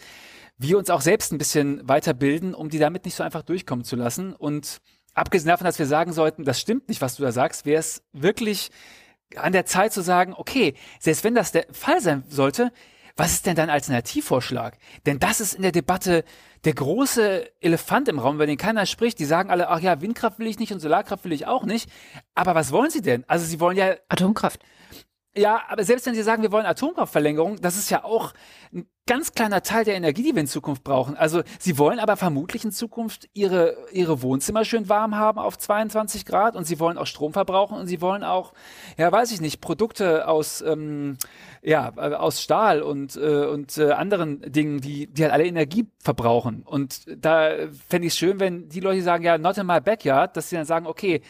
wir uns auch selbst ein bisschen weiterbilden, um die damit nicht so einfach durchkommen zu lassen. Und abgesehen davon, dass wir sagen sollten, das stimmt nicht, was du da sagst, wäre es wirklich an der Zeit zu sagen, okay, selbst wenn das der Fall sein sollte, was ist denn dein Alternativvorschlag? Denn das ist in der Debatte der große Elefant im Raum, über den keiner spricht. Die sagen alle, ach ja, Windkraft will ich nicht und Solarkraft will ich auch nicht. Aber was wollen sie denn? Also sie wollen ja
Atomkraft.
Ja, aber selbst wenn Sie sagen, wir wollen Atomkraftverlängerung, das ist ja auch ganz kleiner Teil der Energie, die wir in Zukunft brauchen. Also Sie wollen aber vermutlich in Zukunft Ihre, Ihre Wohnzimmer schön warm haben auf 22 Grad und Sie wollen auch Strom verbrauchen und Sie wollen auch, ja, weiß ich nicht, Produkte aus, ähm, ja, aus Stahl und, äh, und äh, anderen Dingen, die, die halt alle Energie verbrauchen. Und da fände ich es schön, wenn die Leute sagen, ja, not in my backyard, dass sie dann sagen, okay,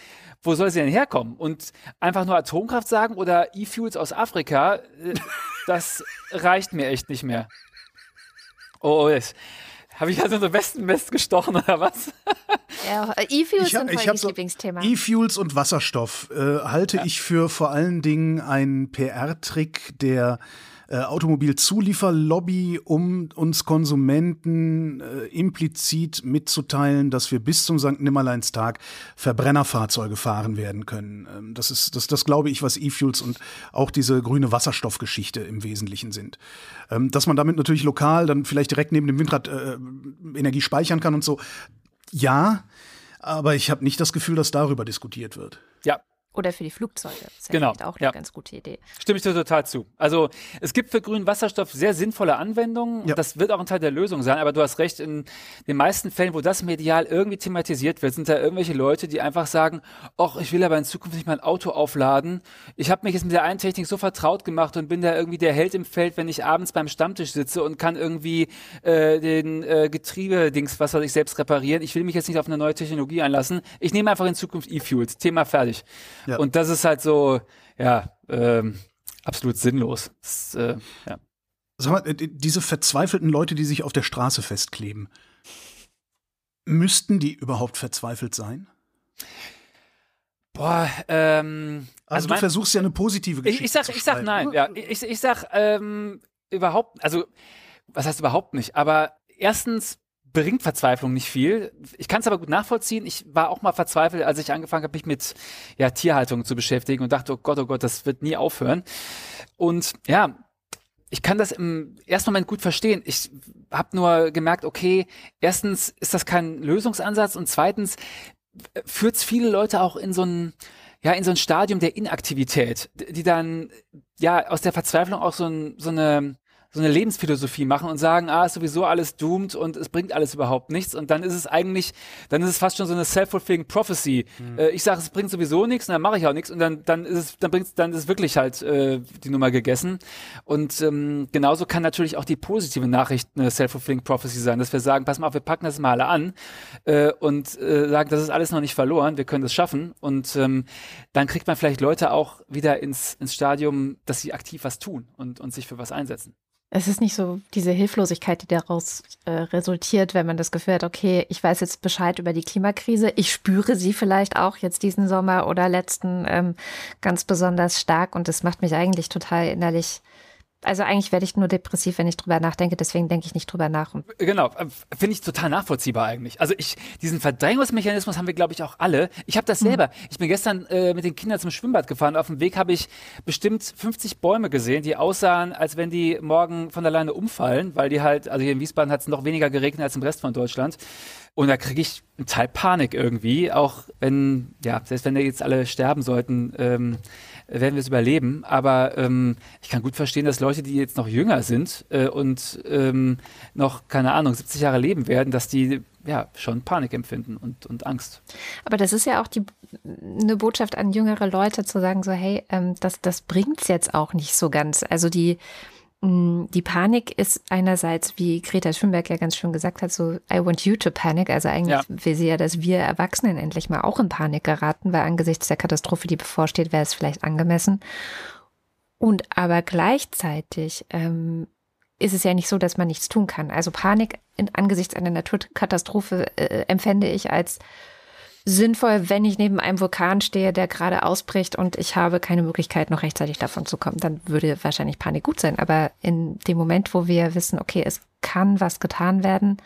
wo soll sie denn herkommen? Und einfach nur Atomkraft sagen oder E-Fuels aus Afrika, äh, das reicht mir echt nicht mehr. Oh, jetzt habe ich also so Westenmist gestochen oder was?
Ja, E-Fuels sind mein so Lieblingsthema.
E-Fuels und Wasserstoff äh, halte ja. ich für vor allen Dingen einen PR-Trick, der äh, Automobilzulieferlobby, um uns Konsumenten äh, implizit mitzuteilen, dass wir bis zum St. Nimmerleinstag Verbrennerfahrzeuge fahren werden können. Ähm, das ist das, das glaube ich, was E-Fuels und auch diese grüne Wasserstoffgeschichte im Wesentlichen sind. Ähm, dass man damit natürlich lokal dann vielleicht direkt neben dem Windrad äh, Energie speichern kann und so. Ja, aber ich habe nicht das Gefühl, dass darüber diskutiert wird.
Ja,
Oder für die Flugzeuge. Das
ist ja genau.
auch eine ja. ganz gute Idee.
Stimme ich dir total zu. Also es gibt für grünen Wasserstoff sehr sinnvolle Anwendungen. Ja. Das wird auch ein Teil der Lösung sein. Aber du hast recht, in den meisten Fällen, wo das medial irgendwie thematisiert wird, sind da irgendwelche Leute, die einfach sagen, ach, ich will aber in Zukunft nicht mein Auto aufladen. Ich habe mich jetzt mit der einen Technik so vertraut gemacht und bin da irgendwie der Held im Feld, wenn ich abends beim Stammtisch sitze und kann irgendwie äh, den äh, Getriebe-Dings, was weiß ich, selbst reparieren. Ich will mich jetzt nicht auf eine neue Technologie einlassen. Ich nehme einfach in Zukunft E-Fuels. Thema fertig. Ja. Und das ist halt so, ja, ähm, absolut sinnlos. Das, äh, ja.
Sag mal, äh, diese verzweifelten Leute, die sich auf der Straße festkleben, müssten die überhaupt verzweifelt sein?
Boah, ähm.
Also, also du mein, versuchst ja eine positive Geschichte
ich, ich sag, Ich sag nein, ja. Ich, ich sag ähm, überhaupt, also was heißt überhaupt nicht, aber erstens bringt Verzweiflung nicht viel. Ich kann es aber gut nachvollziehen. Ich war auch mal verzweifelt, als ich angefangen habe, mich mit ja, Tierhaltung zu beschäftigen und dachte, oh Gott, oh Gott, das wird nie aufhören. Und ja, ich kann das im ersten Moment gut verstehen. Ich habe nur gemerkt, okay, erstens ist das kein Lösungsansatz und zweitens führt es viele Leute auch in so ein ja in so ein Stadium der Inaktivität, die dann ja aus der Verzweiflung auch so, ein, so eine so eine Lebensphilosophie machen und sagen, ah, ist sowieso alles doomed und es bringt alles überhaupt nichts. Und dann ist es eigentlich, dann ist es fast schon so eine self-fulfilling prophecy. Mhm. Äh, ich sage, es bringt sowieso nichts und dann mache ich auch nichts und dann, dann ist es, dann bringt's, dann ist es wirklich halt äh, die Nummer gegessen. Und ähm, genauso kann natürlich auch die positive Nachricht eine self-fulfilling prophecy sein, dass wir sagen, pass mal auf, wir packen das mal alle an äh, und äh, sagen, das ist alles noch nicht verloren, wir können das schaffen. Und ähm, dann kriegt man vielleicht Leute auch wieder ins, ins Stadium, dass sie aktiv was tun und, und sich für was einsetzen.
Es ist nicht so diese Hilflosigkeit, die daraus äh, resultiert, wenn man das Gefühl hat, okay, ich weiß jetzt Bescheid über die Klimakrise, ich spüre sie vielleicht auch jetzt diesen Sommer oder letzten ähm, ganz besonders stark und das macht mich eigentlich total innerlich also eigentlich werde ich nur depressiv, wenn ich drüber nachdenke, deswegen denke ich nicht drüber nach.
Genau, äh, finde ich total nachvollziehbar eigentlich. Also ich, diesen Verdrängungsmechanismus haben wir, glaube ich, auch alle. Ich habe das mhm. selber. Ich bin gestern äh, mit den Kindern zum Schwimmbad gefahren. Auf dem Weg habe ich bestimmt 50 Bäume gesehen, die aussahen, als wenn die morgen von alleine umfallen, weil die halt, also hier in Wiesbaden hat es noch weniger geregnet als im Rest von Deutschland. Und da kriege ich einen Teil Panik irgendwie, auch wenn, ja, selbst wenn die jetzt alle sterben sollten, ähm, werden wir es überleben. Aber ähm, ich kann gut verstehen, dass Leute, die jetzt noch jünger sind äh, und ähm, noch, keine Ahnung, 70 Jahre leben werden, dass die ja schon Panik empfinden und, und Angst.
Aber das ist ja auch die eine Botschaft an jüngere Leute zu sagen, so, hey, ähm, das, das bringt's jetzt auch nicht so ganz. Also die die Panik ist einerseits, wie Greta Thunberg ja ganz schön gesagt hat, so I want you to panic. Also eigentlich ja. will sie ja, dass wir Erwachsenen endlich mal auch in Panik geraten, weil angesichts der Katastrophe, die bevorsteht, wäre es vielleicht angemessen. Und aber gleichzeitig ähm, ist es ja nicht so, dass man nichts tun kann. Also Panik in, angesichts einer Naturkatastrophe äh, empfände ich als sinnvoll, wenn ich neben einem Vulkan stehe, der gerade ausbricht und ich habe keine Möglichkeit, noch rechtzeitig davon zu kommen. Dann würde wahrscheinlich Panik gut sein. Aber in dem Moment, wo wir wissen, okay, es kann was getan werden,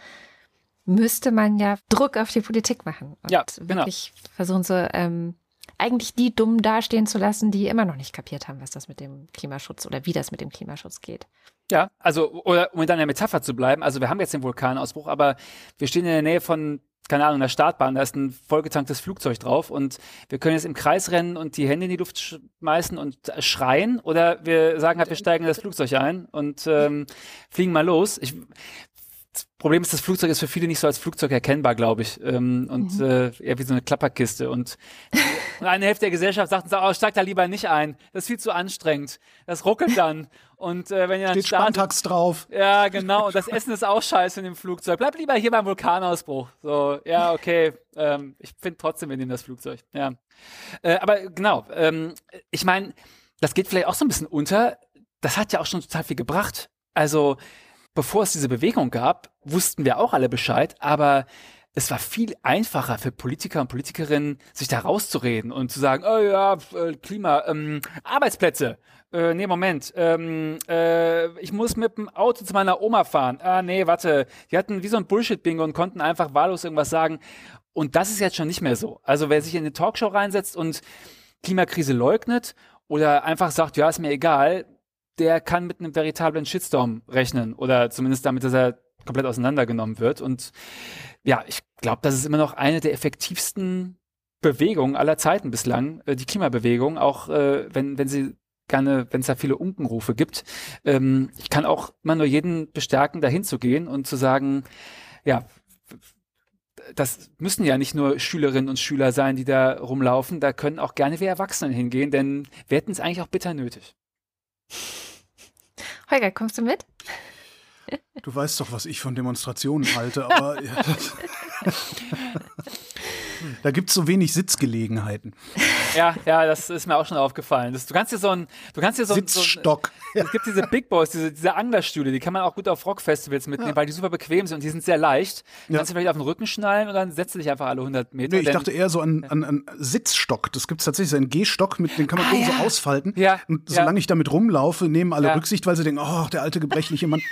müsste man ja Druck auf die Politik machen und
ja, genau.
wirklich versuchen so ähm, eigentlich die dumm dastehen zu lassen, die immer noch nicht kapiert haben, was das mit dem Klimaschutz oder wie das mit dem Klimaschutz geht.
Ja, also, oder um in deiner Metapher zu bleiben, also wir haben jetzt den Vulkanausbruch, aber wir stehen in der Nähe von keine Ahnung, der Startbahn, da ist ein vollgetanktes Flugzeug drauf und wir können jetzt im Kreis rennen und die Hände in die Luft schmeißen und schreien oder wir sagen halt, wir steigen in das Flugzeug ein und ähm, fliegen mal los. Ich, das Problem ist, das Flugzeug ist für viele nicht so als Flugzeug erkennbar, glaube ich. Ähm, und mhm. äh, eher wie so eine Klapperkiste. Und, und eine Hälfte der Gesellschaft sagt, oh, steig da lieber nicht ein. Das ist viel zu anstrengend. Das ruckelt dann. Und äh, wenn ihr dann
Steht Spantax drauf.
Ja, genau. Und das Essen ist auch scheiße in dem Flugzeug. Bleib lieber hier beim Vulkanausbruch. So, ja, okay. Ähm, ich finde trotzdem, wir nehmen das Flugzeug. Ja. Äh, aber genau. Ähm, ich meine, das geht vielleicht auch so ein bisschen unter. Das hat ja auch schon total viel gebracht. Also bevor es diese Bewegung gab, wussten wir auch alle Bescheid, aber es war viel einfacher für Politiker und Politikerinnen, sich da rauszureden und zu sagen, oh ja, äh, Klima, ähm, Arbeitsplätze. Äh, nee, Moment. Ähm, äh, ich muss mit dem Auto zu meiner Oma fahren. Ah, nee, warte. Die hatten wie so ein Bullshit-Bingo und konnten einfach wahllos irgendwas sagen. Und das ist jetzt schon nicht mehr so. Also wer sich in eine Talkshow reinsetzt und Klimakrise leugnet oder einfach sagt, ja, ist mir egal, der kann mit einem veritablen Shitstorm rechnen oder zumindest damit, dass er komplett auseinandergenommen wird. Und ja, ich glaube, das ist immer noch eine der effektivsten Bewegung aller Zeiten bislang, äh, die Klimabewegung, auch äh, wenn, wenn sie gerne, wenn es da viele Unkenrufe gibt. Ähm, ich kann auch immer nur jeden bestärken, dahin zu gehen und zu sagen, ja, das müssen ja nicht nur Schülerinnen und Schüler sein, die da rumlaufen, da können auch gerne wir Erwachsenen hingehen, denn wir hätten es eigentlich auch bitter nötig.
Holger, kommst du mit?
Du weißt doch, was ich von Demonstrationen halte, aber da gibt es so wenig Sitzgelegenheiten.
Ja, ja, das ist mir auch schon aufgefallen. Das, du kannst dir so ein, du kannst dir so,
Sitzstock.
So ein, es gibt diese Big Boys, diese, diese Anglerstühle, die kann man auch gut auf Rockfestivals mitnehmen, ja. weil die super bequem sind und die sind sehr leicht. Die ja. kannst du vielleicht auf den Rücken schnallen und dann setzt du dich einfach alle 100 Meter.
Nee, ich dachte eher so an, an, an Sitzstock. Das gibt es tatsächlich, so einen G-Stock, mit den kann man ah, ja. so ausfalten.
Ja.
Und solange ich damit rumlaufe, nehmen alle Rücksicht, weil sie denken, oh, der alte gebrechliche Mann.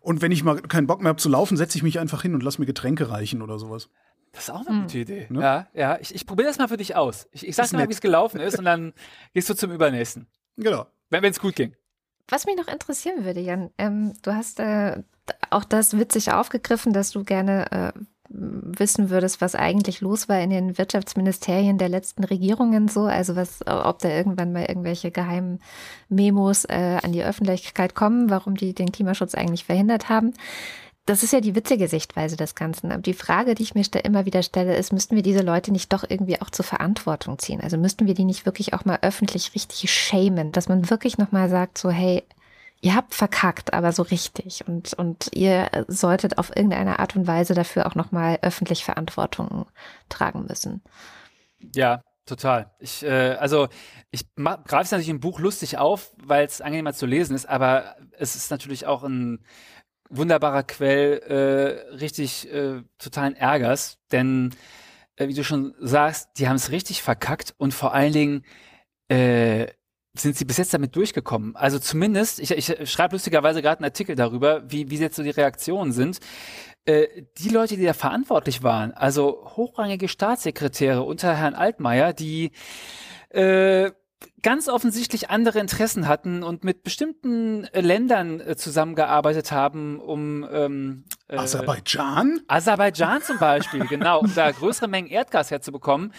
Und wenn ich mal keinen Bock mehr habe zu laufen, setze ich mich einfach hin und lass mir Getränke reichen oder sowas.
Das ist auch eine hm. gute Idee. Ne? Ja, ja. Ich, ich probiere das mal für dich aus. Ich, ich sag dir mal, wie es gelaufen ist und dann gehst du zum Übernächsten.
Genau.
Wenn es gut ging.
Was mich noch interessieren würde, Jan, ähm, du hast äh, auch das witzig aufgegriffen, dass du gerne äh, wissen würdest, was eigentlich los war in den Wirtschaftsministerien der letzten Regierungen so, also was, ob da irgendwann mal irgendwelche geheimen Memos äh, an die Öffentlichkeit kommen, warum die den Klimaschutz eigentlich verhindert haben. Das ist ja die witzige Sichtweise des Ganzen. Aber die Frage, die ich mir immer wieder stelle, ist, müssten wir diese Leute nicht doch irgendwie auch zur Verantwortung ziehen? Also müssten wir die nicht wirklich auch mal öffentlich richtig schämen, dass man wirklich nochmal sagt, so, hey, ihr habt verkackt, aber so richtig. Und, und ihr solltet auf irgendeine Art und Weise dafür auch nochmal öffentlich Verantwortung tragen müssen.
Ja, total. Ich, äh, also ich greife es natürlich im Buch lustig auf, weil es angenehmer zu lesen ist, aber es ist natürlich auch ein wunderbarer Quell äh, richtig äh, totalen Ärgers, denn äh, wie du schon sagst, die haben es richtig verkackt und vor allen Dingen äh, sind sie bis jetzt damit durchgekommen? Also zumindest, ich, ich schreibe lustigerweise gerade einen Artikel darüber, wie, wie jetzt so die Reaktionen sind. Äh, die Leute, die da verantwortlich waren, also hochrangige Staatssekretäre unter Herrn Altmaier, die äh, ganz offensichtlich andere Interessen hatten und mit bestimmten äh, Ländern äh, zusammengearbeitet haben, um ähm,
äh, Aserbaidschan?
Aserbaidschan zum Beispiel, genau, um da größere Mengen Erdgas herzubekommen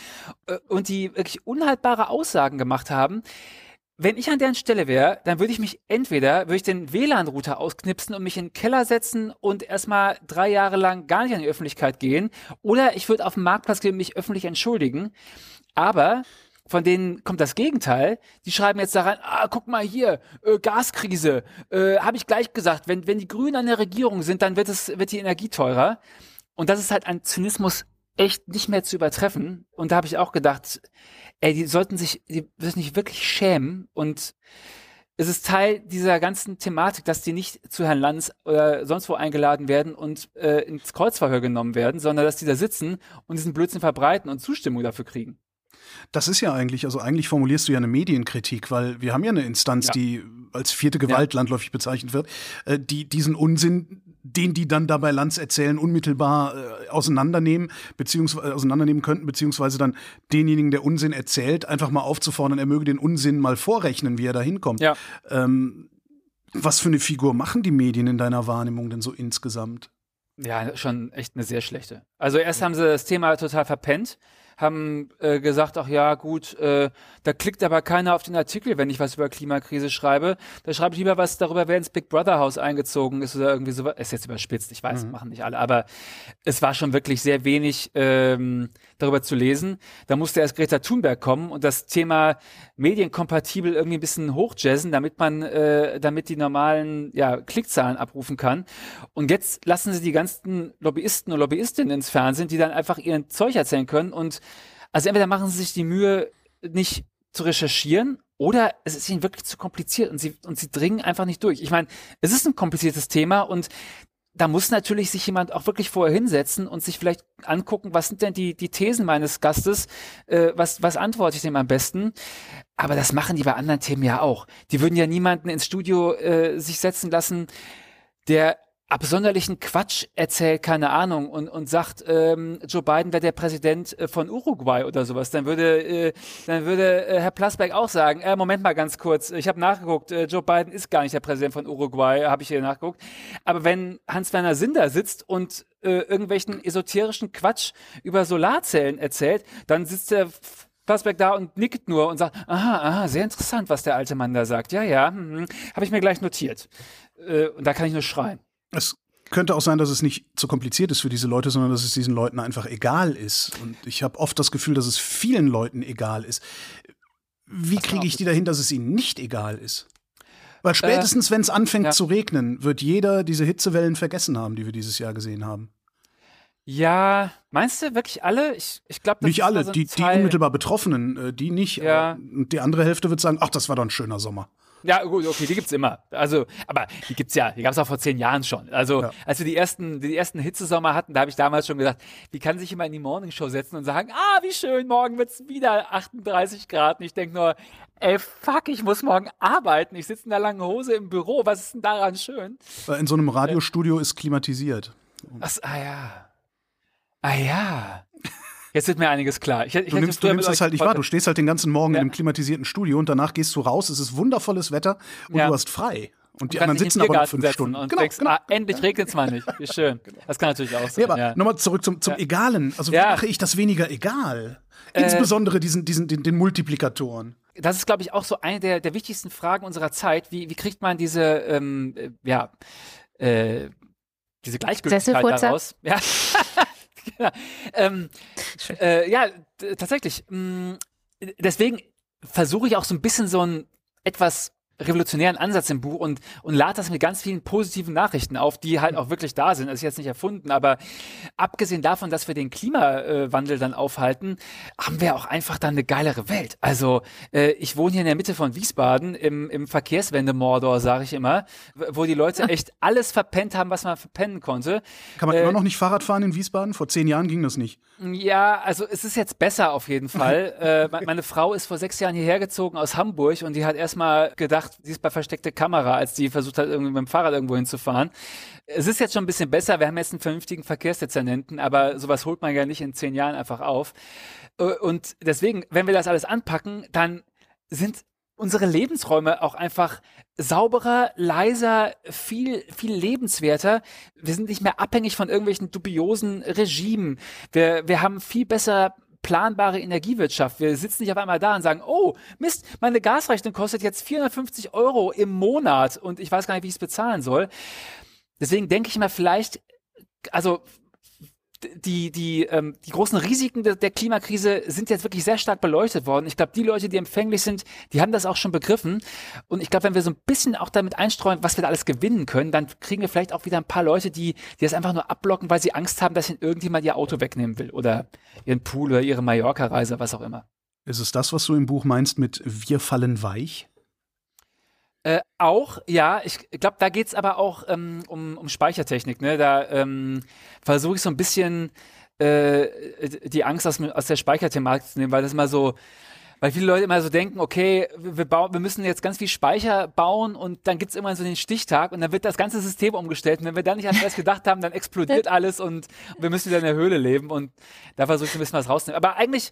äh, und die wirklich unhaltbare Aussagen gemacht haben wenn ich an deren Stelle wäre, dann würde ich mich entweder, würde ich den WLAN-Router ausknipsen und mich in den Keller setzen und erstmal drei Jahre lang gar nicht an die Öffentlichkeit gehen, oder ich würde auf dem Marktplatz gehen und mich öffentlich entschuldigen. Aber von denen kommt das Gegenteil. Die schreiben jetzt daran, ah, guck mal hier, äh, Gaskrise. Äh, Habe ich gleich gesagt, wenn, wenn die Grünen an der Regierung sind, dann wird, es, wird die Energie teurer. Und das ist halt ein Zynismus echt nicht mehr zu übertreffen. Und da habe ich auch gedacht, ey, die sollten sich, die müssen sich wirklich schämen und es ist Teil dieser ganzen Thematik, dass die nicht zu Herrn Lanz oder sonst wo eingeladen werden und äh, ins Kreuzverhör genommen werden, sondern dass die da sitzen und diesen Blödsinn verbreiten und Zustimmung dafür kriegen.
Das ist ja eigentlich, also eigentlich formulierst du ja eine Medienkritik, weil wir haben ja eine Instanz, ja. die als vierte Gewalt ja. landläufig bezeichnet wird, äh, die diesen Unsinn den die dann dabei Lanz erzählen, unmittelbar äh, auseinandernehmen, beziehungsweise äh, auseinandernehmen könnten, beziehungsweise dann denjenigen, der Unsinn erzählt, einfach mal aufzufordern, er möge den Unsinn mal vorrechnen, wie er da hinkommt.
Ja.
Ähm, was für eine Figur machen die Medien in deiner Wahrnehmung denn so insgesamt?
Ja, schon echt eine sehr schlechte. Also erst haben sie das Thema total verpennt haben äh, gesagt, ach ja, gut, äh, da klickt aber keiner auf den Artikel, wenn ich was über Klimakrise schreibe. Da schreibe ich lieber was darüber, wer ins Big Brother Haus eingezogen ist oder irgendwie so. Ist jetzt überspitzt, ich weiß, mhm. machen nicht alle, aber es war schon wirklich sehr wenig ähm, darüber zu lesen. Da musste erst Greta Thunberg kommen und das Thema medienkompatibel irgendwie ein bisschen hochjazzen, damit man, äh, damit die normalen ja, Klickzahlen abrufen kann. Und jetzt lassen sie die ganzen Lobbyisten und Lobbyistinnen ins Fernsehen, die dann einfach ihren Zeug erzählen können und also entweder machen sie sich die Mühe, nicht zu recherchieren, oder es ist ihnen wirklich zu kompliziert und sie, und sie dringen einfach nicht durch. Ich meine, es ist ein kompliziertes Thema und da muss natürlich sich jemand auch wirklich vorher hinsetzen und sich vielleicht angucken, was sind denn die, die Thesen meines Gastes, äh, was, was antworte ich dem am besten. Aber das machen die bei anderen Themen ja auch. Die würden ja niemanden ins Studio äh, sich setzen lassen, der absonderlichen Quatsch erzählt, keine Ahnung, und, und sagt, ähm, Joe Biden wäre der Präsident äh, von Uruguay oder sowas, dann würde, äh, dann würde äh, Herr Plasberg auch sagen, äh, Moment mal ganz kurz, ich habe nachgeguckt, äh, Joe Biden ist gar nicht der Präsident von Uruguay, habe ich hier nachgeguckt. Aber wenn Hans-Werner Sinder sitzt und äh, irgendwelchen esoterischen Quatsch über Solarzellen erzählt, dann sitzt der Plasberg da und nickt nur und sagt, aha, aha, sehr interessant, was der alte Mann da sagt. Ja, ja, hm, habe ich mir gleich notiert. Äh, und da kann ich nur schreien.
Es könnte auch sein, dass es nicht zu kompliziert ist für diese Leute, sondern dass es diesen Leuten einfach egal ist. Und ich habe oft das Gefühl, dass es vielen Leuten egal ist. Wie kriege ich die dahin, dass es ihnen nicht egal ist? Weil spätestens, äh, wenn es anfängt ja. zu regnen, wird jeder diese Hitzewellen vergessen haben, die wir dieses Jahr gesehen haben.
Ja, meinst du wirklich alle? Ich, ich glaube,
nicht alle. So die, die unmittelbar Betroffenen, äh, die nicht. Ja. Und die andere Hälfte wird sagen: Ach, das war doch ein schöner Sommer.
Ja, gut, okay, die gibt's immer. Also, aber die gibt's ja, die gab's auch vor zehn Jahren schon. Also, ja. als wir die ersten, die ersten Hitzesommer hatten, da habe ich damals schon gesagt, wie kann sich immer in die Morningshow setzen und sagen, ah, wie schön, morgen wird's wieder 38 Grad. Und ich denk nur, ey, fuck, ich muss morgen arbeiten. Ich sitze in der langen Hose im Büro. Was ist denn daran schön?
In so einem Radiostudio ist klimatisiert.
Ach, ah ja. Ah ja. Jetzt wird mir einiges klar. Ich, ich
du nimmst, du nimmst das halt nicht wahr. Du stehst halt den ganzen Morgen ja. in einem klimatisierten Studio und danach gehst du raus, es ist wundervolles Wetter und ja. du hast frei. Und die anderen sitzen aber noch fünf Stunden.
Und genau, denkst, genau. ah, endlich regnet es mal nicht. Wie schön. Genau. Das kann natürlich auch sein.
Ja, aber ja. nochmal zurück zum, zum Egalen. Also wie mache ich das weniger egal? Äh, Insbesondere diesen, diesen, den, den Multiplikatoren.
Das ist, glaube ich, auch so eine der, der wichtigsten Fragen unserer Zeit. Wie, wie kriegt man diese, ähm, äh, ja, äh, diese Gleichgültigkeit daraus? Ja. genau. ähm, äh, ja, tatsächlich. Mh, mm, deswegen versuche ich auch so ein bisschen so ein etwas revolutionären Ansatz im Buch und, und lad das mit ganz vielen positiven Nachrichten auf, die halt auch wirklich da sind. Das ist jetzt nicht erfunden, aber abgesehen davon, dass wir den Klimawandel dann aufhalten, haben wir auch einfach dann eine geilere Welt. Also äh, ich wohne hier in der Mitte von Wiesbaden im, im Verkehrswende-Mordor, sage ich immer, wo die Leute echt alles verpennt haben, was man verpennen konnte.
Kann man äh, immer noch nicht Fahrrad fahren in Wiesbaden? Vor zehn Jahren ging das nicht.
Ja, also es ist jetzt besser auf jeden Fall. äh, meine Frau ist vor sechs Jahren hierher gezogen aus Hamburg und die hat erstmal gedacht, gedacht, sie ist bei versteckter Kamera, als sie versucht hat, irgendwie mit dem Fahrrad irgendwo hinzufahren. Es ist jetzt schon ein bisschen besser. Wir haben jetzt einen vernünftigen Verkehrsdezernenten, aber sowas holt man ja nicht in zehn Jahren einfach auf. Äh, und deswegen, wenn wir das alles anpacken, dann sind unsere Lebensräume auch einfach sauberer, leiser, viel, viel lebenswerter. Wir sind nicht mehr abhängig von irgendwelchen dubiosen Regimen. Wir, wir haben viel besser planbare Energiewirtschaft. Wir sitzen nicht auf einmal da und sagen, oh, Mist, meine Gasrechnung kostet jetzt 450 Euro im Monat und ich weiß gar nicht, wie ich es bezahlen soll. Deswegen denke ich mal, vielleicht, also die, die, ähm, die großen Risiken de der Klimakrise sind jetzt wirklich sehr stark beleuchtet worden. Ich glaube, die Leute, die empfänglich sind, die haben das auch schon begriffen. Und ich glaube, wenn wir so ein bisschen auch damit einstreuen, was wir da alles gewinnen können, dann kriegen wir vielleicht auch wieder ein paar Leute, die, die das einfach nur abblocken, weil sie Angst haben, dass ihnen irgendjemand ihr Auto wegnehmen will oder ihren Pool oder ihre Mallorca-Reise, was auch immer.
Ist es das, was du im Buch meinst mit Wir fallen weich?
Äh, auch, ja, ich glaube, da geht's aber auch ähm, um, um Speichertechnik. Ne? Da ähm, versuche ich so ein bisschen äh, die Angst aus, aus der Speicherthematik zu nehmen, weil das immer so, weil viele Leute immer so denken, okay, wir, bauen, wir müssen jetzt ganz viel Speicher bauen und dann gibt's immer so den Stichtag und dann wird das ganze System umgestellt. Und wenn wir dann nicht an das gedacht haben, dann explodiert alles und wir müssen wieder in der Höhle leben und da versuche ich ein bisschen was rauszunehmen. Aber eigentlich,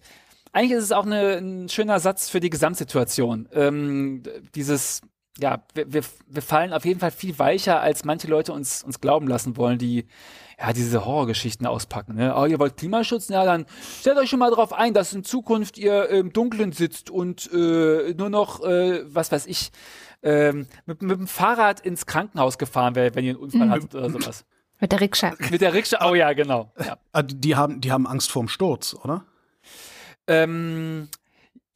eigentlich ist es auch eine, ein schöner Satz für die Gesamtsituation. Ähm, dieses ja, wir, wir, wir fallen auf jeden Fall viel weicher, als manche Leute uns, uns glauben lassen wollen, die ja diese Horrorgeschichten auspacken. Ne? Oh, ihr wollt Klimaschutz? Ja, dann stellt euch schon mal darauf ein, dass in Zukunft ihr im Dunkeln sitzt und äh, nur noch, äh, was weiß ich, ähm, mit, mit dem Fahrrad ins Krankenhaus gefahren werdet, wenn ihr einen Unfall mhm. hattet oder sowas.
Mit der Rikscha.
Mit der Rikscha, oh ja, genau. Ja.
Ah, die, haben, die haben Angst vorm Sturz, oder?
Ähm,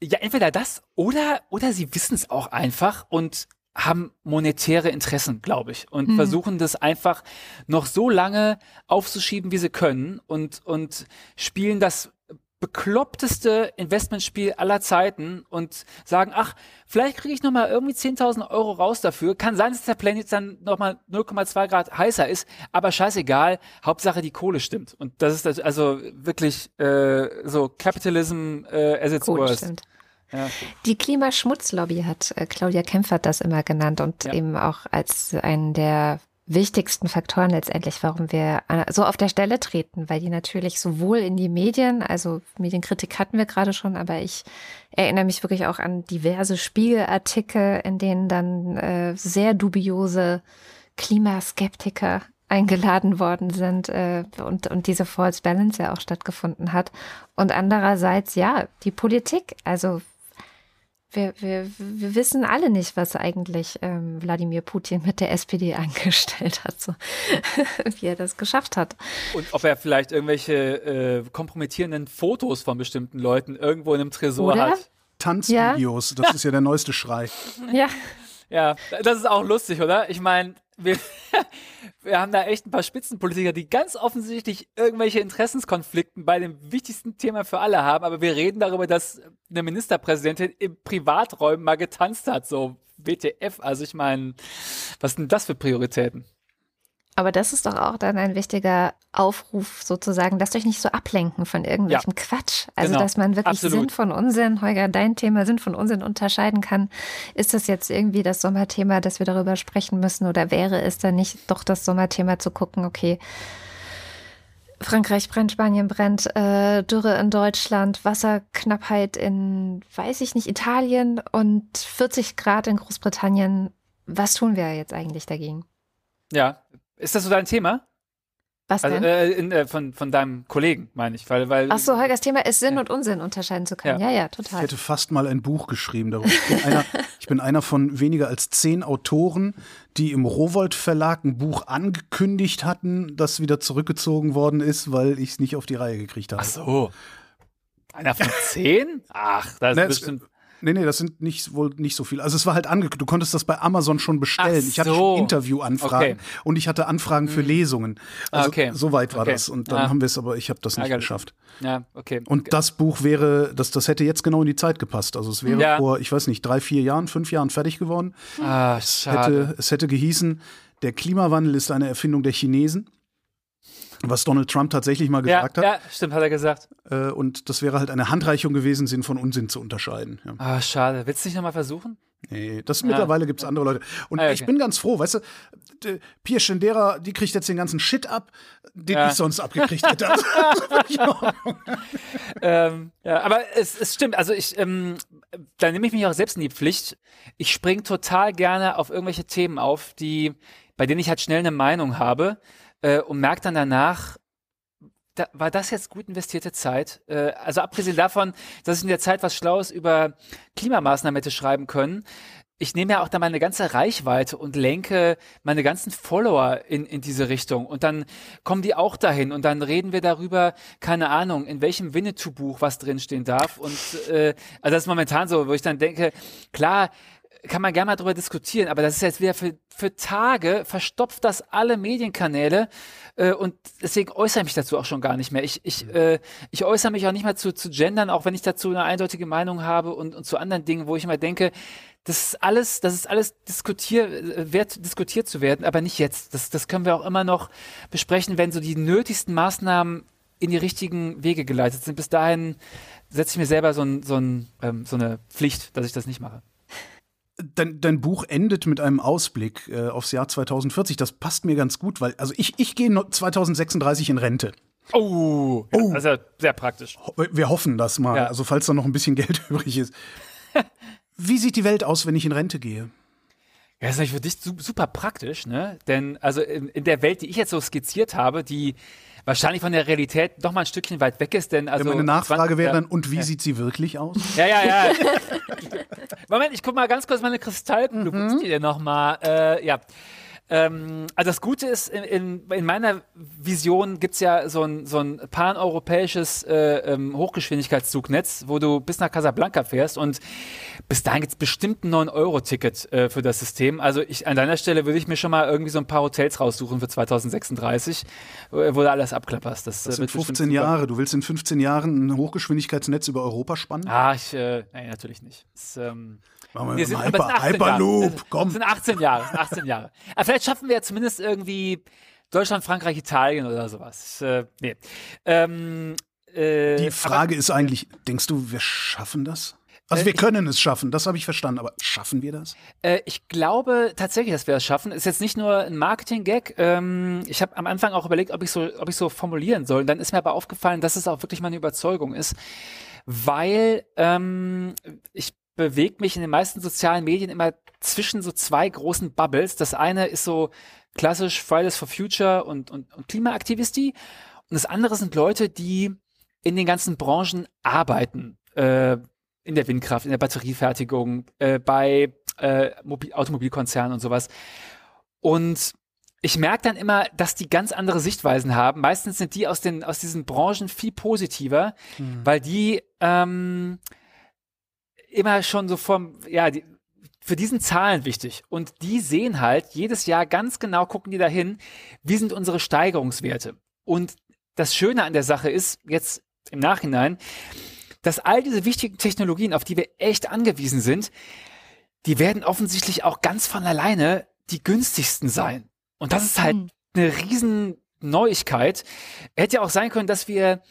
ja, entweder das oder, oder sie wissen es auch einfach und haben monetäre Interessen, glaube ich, und mhm. versuchen das einfach noch so lange aufzuschieben, wie sie können und, und spielen das bekloppteste Investmentspiel aller Zeiten und sagen, ach, vielleicht kriege ich noch mal irgendwie 10.000 Euro raus dafür. Kann sein, dass der Planet dann noch mal 0,2 Grad heißer ist, aber scheißegal. Hauptsache die Kohle stimmt. Und das ist das, also wirklich äh, so Capitalism äh, as its Kohle worst. Stimmt.
Die Klimaschmutzlobby hat äh, Claudia Kempfert das immer genannt und ja. eben auch als einen der wichtigsten Faktoren letztendlich, warum wir so auf der Stelle treten, weil die natürlich sowohl in die Medien, also Medienkritik hatten wir gerade schon, aber ich erinnere mich wirklich auch an diverse Spiegelartikel, in denen dann äh, sehr dubiose Klimaskeptiker eingeladen worden sind äh, und, und diese False Balance ja auch stattgefunden hat. Und andererseits, ja, die Politik, also wir, wir, wir wissen alle nicht, was eigentlich ähm, Wladimir Putin mit der SPD angestellt hat, so wie er das geschafft hat.
Und ob er vielleicht irgendwelche äh, kompromittierenden Fotos von bestimmten Leuten irgendwo in einem Tresor
Oder?
hat.
Tanzvideos,
Ja.
das ist ja der neueste Schrei.
Ja,
Ja, das ist auch lustig, oder? Ich meine, wir, wir haben da echt ein paar Spitzenpolitiker, die ganz offensichtlich irgendwelche Interessenskonflikten bei dem wichtigsten Thema für alle haben, aber wir reden darüber, dass eine Ministerpräsidentin im Privaträumen mal getanzt hat, so WTF. Also ich meine, was sind das für Prioritäten?
Aber das ist doch auch dann ein wichtiger Aufruf sozusagen, lasst euch nicht so ablenken von irgendwelchem Quatsch. Also,
genau.
dass man wirklich
Absolut.
Sinn von Unsinn, Holger, dein Thema Sinn von Unsinn unterscheiden kann. Ist das jetzt irgendwie das Sommerthema, dass wir darüber sprechen müssen oder wäre es dann nicht doch das Sommerthema zu gucken, okay, Frankreich brennt, Spanien brennt, äh, Dürre in Deutschland, Wasserknappheit in, weiß ich nicht, Italien und 40 Grad in Großbritannien. Was tun wir jetzt eigentlich dagegen?
Ja. Ist das so dein Thema?
Was
Also
denn?
äh, in, äh, von, von deinem Kollegen, meine ich. Weil, weil,
Ach so, Holgers Thema ist Sinn und Unsinn unterscheiden zu können. Ja, ja,
Ich
total.
hätte fast mal ein Buch geschrieben darüber. Ich bin einer, ich bin einer von weniger als zehn Autoren, die im Rowold Verlag ein Buch angekündigt hatten, das wieder zurückgezogen worden ist, weil ich es nicht auf die Reihe gekriegt habe.
Ach so. Einer von zehn? Ach, das ist
Ne, es-
bestimmt.
Nee, nee, das sind nicht wohl nicht so viele. Also es war halt angekündigt, du konntest das bei Amazon schon bestellen.
Ach
Ich hatte
so.
schon Interviewanfragen
Okay.
und ich hatte Anfragen für Lesungen.
Ah,
Also
okay.
so weit war
Okay.
das. Und dann
Ah.
haben wir es, aber ich habe das nicht
Ärgerlich.
geschafft.
Ja, okay.
Und das Buch wäre, das, das hätte jetzt genau in die Zeit gepasst. Also es wäre
Ja.
vor, ich weiß nicht, drei, vier Jahren, fünf Jahren fertig geworden.
ah,
Es
schade.
hätte, es hätte gehießen, der Klimawandel ist eine Erfindung der Chinesen. Was Donald Trump tatsächlich mal
ja,
gesagt hat.
ja, stimmt, hat er gesagt.
Äh, und das wäre halt eine Handreichung gewesen, Sinn von Unsinn zu unterscheiden. Ja.
Ah, schade. Willst du nicht nochmal versuchen?
Nee, das mittlerweile gibt es andere Leute. Und
Ah, okay.
ich bin ganz froh, weißt du, Pia Schendera, die kriegt jetzt den ganzen Shit ab, den
Ja.
ich sonst abgekriegt hätte. Also,
ähm, ja, aber es, es stimmt. Also ich, ähm, da nehme ich mich auch selbst in die Pflicht. Ich springe total gerne auf irgendwelche Themen auf, die, bei denen ich halt schnell eine Meinung habe äh, und merke dann danach, da, war das jetzt gut investierte Zeit? Äh, also abgesehen davon, dass ich in der Zeit was Schlaues über Klimamaßnahmen hätte schreiben können. Ich nehme ja auch da meine ganze Reichweite und lenke meine ganzen Follower in, in diese Richtung. Und dann kommen die auch dahin und dann reden wir darüber, keine Ahnung, in welchem Winnetou-Buch was drinstehen darf. Und äh, also das ist momentan so, wo ich dann denke, klar, kann man gerne mal drüber diskutieren, aber das ist jetzt wieder für, für Tage, verstopft das alle Medienkanäle äh, und deswegen äußere ich mich dazu auch schon gar nicht mehr. Ich, ich, äh, ich äußere mich auch nicht mehr zu, zu Gendern, auch wenn ich dazu eine eindeutige Meinung habe und, und zu anderen Dingen, wo ich immer denke, das ist alles, das ist alles diskutier, äh, wert, diskutiert zu werden, aber nicht jetzt. Das, das können wir auch immer noch besprechen, wenn so die nötigsten Maßnahmen in die richtigen Wege geleitet sind. Bis dahin setze ich mir selber so, ein, so, ein, ähm, so eine Pflicht, dass ich das nicht mache.
Dein, dein Buch endet mit einem Ausblick äh, aufs Jahr 2040. Das passt mir ganz gut, weil also ich, ich gehe noch 2036 in Rente.
Oh, ja, das ist ja sehr praktisch.
Ho- Wir hoffen das mal,
Ja.
also falls da noch ein bisschen Geld übrig ist. Wie sieht die Welt aus, wenn ich in Rente gehe?
Ja, das ist für dich su- super praktisch, ne? Denn also in, in der Welt, die ich jetzt so skizziert habe, die wahrscheinlich von der Realität noch mal ein Stückchen weit weg ist, denn also
Meine Nachfrage
20
wäre
ja.
dann, und wie sieht sie wirklich aus?
Ja, ja, ja. Moment, ich guck mal ganz kurz meine Kristallkugel.
Mhm.
Wo ist die denn noch mal? Äh, ja. Ähm, also das Gute ist, in, in, in meiner Vision gibt's ja so ein, so ein paneuropäisches äh, ähm, Hochgeschwindigkeitszugnetz, wo du bis nach Casablanca fährst und bis dahin gibt's bestimmt ein 9-Euro-Ticket äh, für das System. Also ich an deiner Stelle würde ich mir schon mal irgendwie so ein paar Hotels raussuchen für 2036, wo du alles abklapperst. Das,
Das
äh,
sind
wird bestimmt
15
super.
Jahre. Du willst in 15 Jahren ein Hochgeschwindigkeitsnetz über Europa spannen?
Ah, ich, äh, nein, natürlich nicht. Das, ähm,
Machen wir
Nee, es sind, es sind
Hyper,
18 Jahre.
Hyperloop,
Es
komm.
sind 18 Jahre, es sind 18 Jahre. Aber vielleicht schaffen wir ja zumindest irgendwie Deutschland, Frankreich, Italien oder sowas. Äh, nee. Ähm, äh,
Die Frage ist eigentlich, denkst du, wir schaffen das? Also wir können es schaffen, das habe ich verstanden, aber schaffen wir das?
Äh, ich glaube tatsächlich, dass wir es schaffen. Ist jetzt nicht nur ein Marketing-Gag. Ähm, ich habe am Anfang auch überlegt, ob ich so, ob ich so formulieren soll. Dann ist mir aber aufgefallen, dass es auch wirklich meine Überzeugung ist, weil ähm, ich bewege mich in den meisten sozialen Medien immer zwischen so zwei großen Bubbles. Das eine ist so klassisch Fridays for Future und, und, und Klimaaktivisti. Und das andere sind Leute, die in den ganzen Branchen arbeiten. Äh, in der Windkraft, in der Batteriefertigung, äh, bei äh, Mobil Automobilkonzernen und sowas. Und ich merke dann immer, dass die ganz andere Sichtweisen haben. Meistens sind die aus den aus diesen Branchen viel positiver, mhm. weil die ähm, immer schon so vom ja die, für diesen Zahlen wichtig und die sehen halt jedes Jahr ganz genau gucken die dahin, wie sind unsere Steigerungswerte. Und das Schöne an der Sache ist jetzt im Nachhinein, dass all diese wichtigen Technologien, auf die wir echt angewiesen sind, die werden offensichtlich auch ganz von alleine die günstigsten sein. Und das ist halt mhm. eine riesen Neuigkeit. Hätte ja auch sein können, dass wir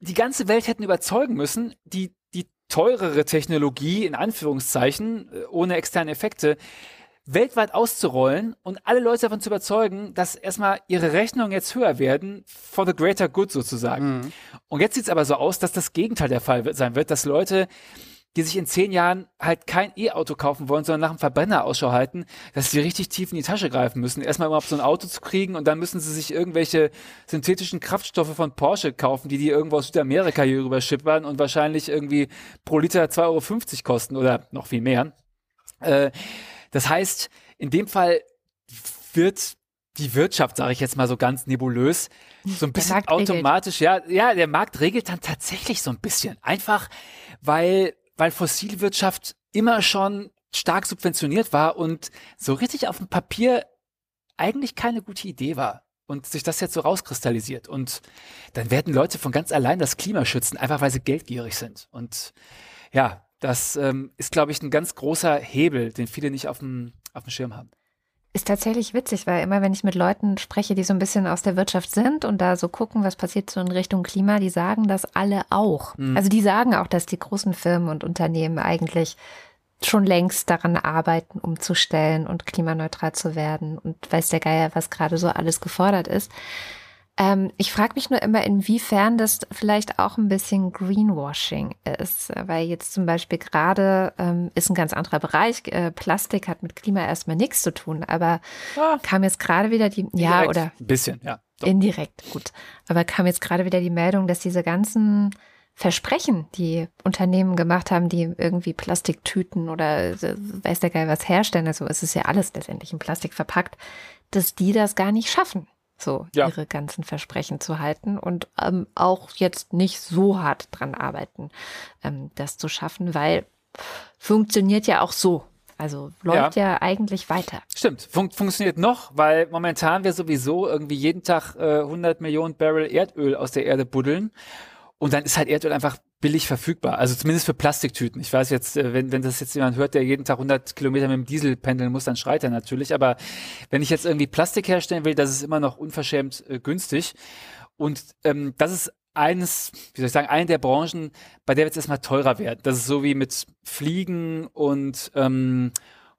die ganze Welt hätten überzeugen müssen, die, die teurere Technologie, in Anführungszeichen, äh, ohne externe Effekte, weltweit auszurollen und alle Leute davon zu überzeugen, dass erstmal ihre Rechnungen jetzt höher werden, for the greater good sozusagen. Mhm. Und jetzt sieht es aber so aus, dass das Gegenteil der Fall sein wird, dass Leute, die sich in zehn Jahren halt kein E-Auto kaufen wollen, sondern nach einem Verbrenner Ausschau halten, dass sie richtig tief in die Tasche greifen müssen, erstmal überhaupt so ein Auto zu kriegen und dann müssen sie sich irgendwelche synthetischen Kraftstoffe von Porsche kaufen, die die irgendwo aus Südamerika hier rüber schippern und wahrscheinlich irgendwie pro Liter 2,50 Euro kosten oder noch viel mehr. Äh, das heißt, in dem Fall wird die Wirtschaft, sage ich jetzt mal so ganz nebulös, so ein bisschen automatisch, regelt. ja, ja, der Markt regelt dann tatsächlich so ein bisschen. Einfach, weil, weil Fossilwirtschaft immer schon stark subventioniert war und so richtig auf dem Papier eigentlich keine gute Idee war. Und sich das jetzt so rauskristallisiert. Und dann werden Leute von ganz allein das Klima schützen, einfach weil sie geldgierig sind. Und ja, das ähm, ist, glaube ich, ein ganz großer Hebel, den viele nicht auf dem, auf dem Schirm haben.
Ist tatsächlich witzig, weil immer, wenn ich mit Leuten spreche, die so ein bisschen aus der Wirtschaft sind und da so gucken, was passiert so in Richtung Klima, die sagen das alle auch. Mhm. Also die sagen auch, dass die großen Firmen und Unternehmen eigentlich schon längst daran arbeiten, umzustellen und klimaneutral zu werden und weiß der Geier, was gerade so alles gefordert ist. Ähm, ich frage mich nur immer, inwiefern das vielleicht auch ein bisschen Greenwashing ist, weil jetzt zum Beispiel gerade ähm, ist ein ganz anderer Bereich. Äh, Plastik hat mit Klima erstmal nichts zu tun, aber ah, kam jetzt gerade wieder die, ja, oder?
Ein bisschen, ja.
Doch. Indirekt, gut. Aber kam jetzt gerade wieder die Meldung, dass diese ganzen Versprechen, die Unternehmen gemacht haben, die irgendwie Plastiktüten oder äh, weiß der Geil was herstellen, also es ist ja alles letztendlich in Plastik verpackt, dass die das gar nicht schaffen so ja. ihre ganzen Versprechen zu halten und ähm, auch jetzt nicht so hart dran arbeiten, ähm, das zu schaffen, weil funktioniert ja auch so. Also läuft ja, ja eigentlich weiter.
Stimmt, Fun funktioniert noch, weil momentan wir sowieso irgendwie jeden Tag äh, 100 Millionen Barrel Erdöl aus der Erde buddeln. Und dann ist halt Erdöl einfach billig verfügbar. Also zumindest für Plastiktüten. Ich weiß jetzt, äh, wenn, wenn das jetzt jemand hört, der jeden Tag 100 Kilometer mit dem Diesel pendeln muss, dann schreit er natürlich. Aber wenn ich jetzt irgendwie Plastik herstellen will, das ist immer noch unverschämt äh, günstig. Und ähm, das ist eines, wie soll ich sagen, eine der Branchen, bei der wird es erstmal teurer werden. Das ist so wie mit Fliegen und ähm,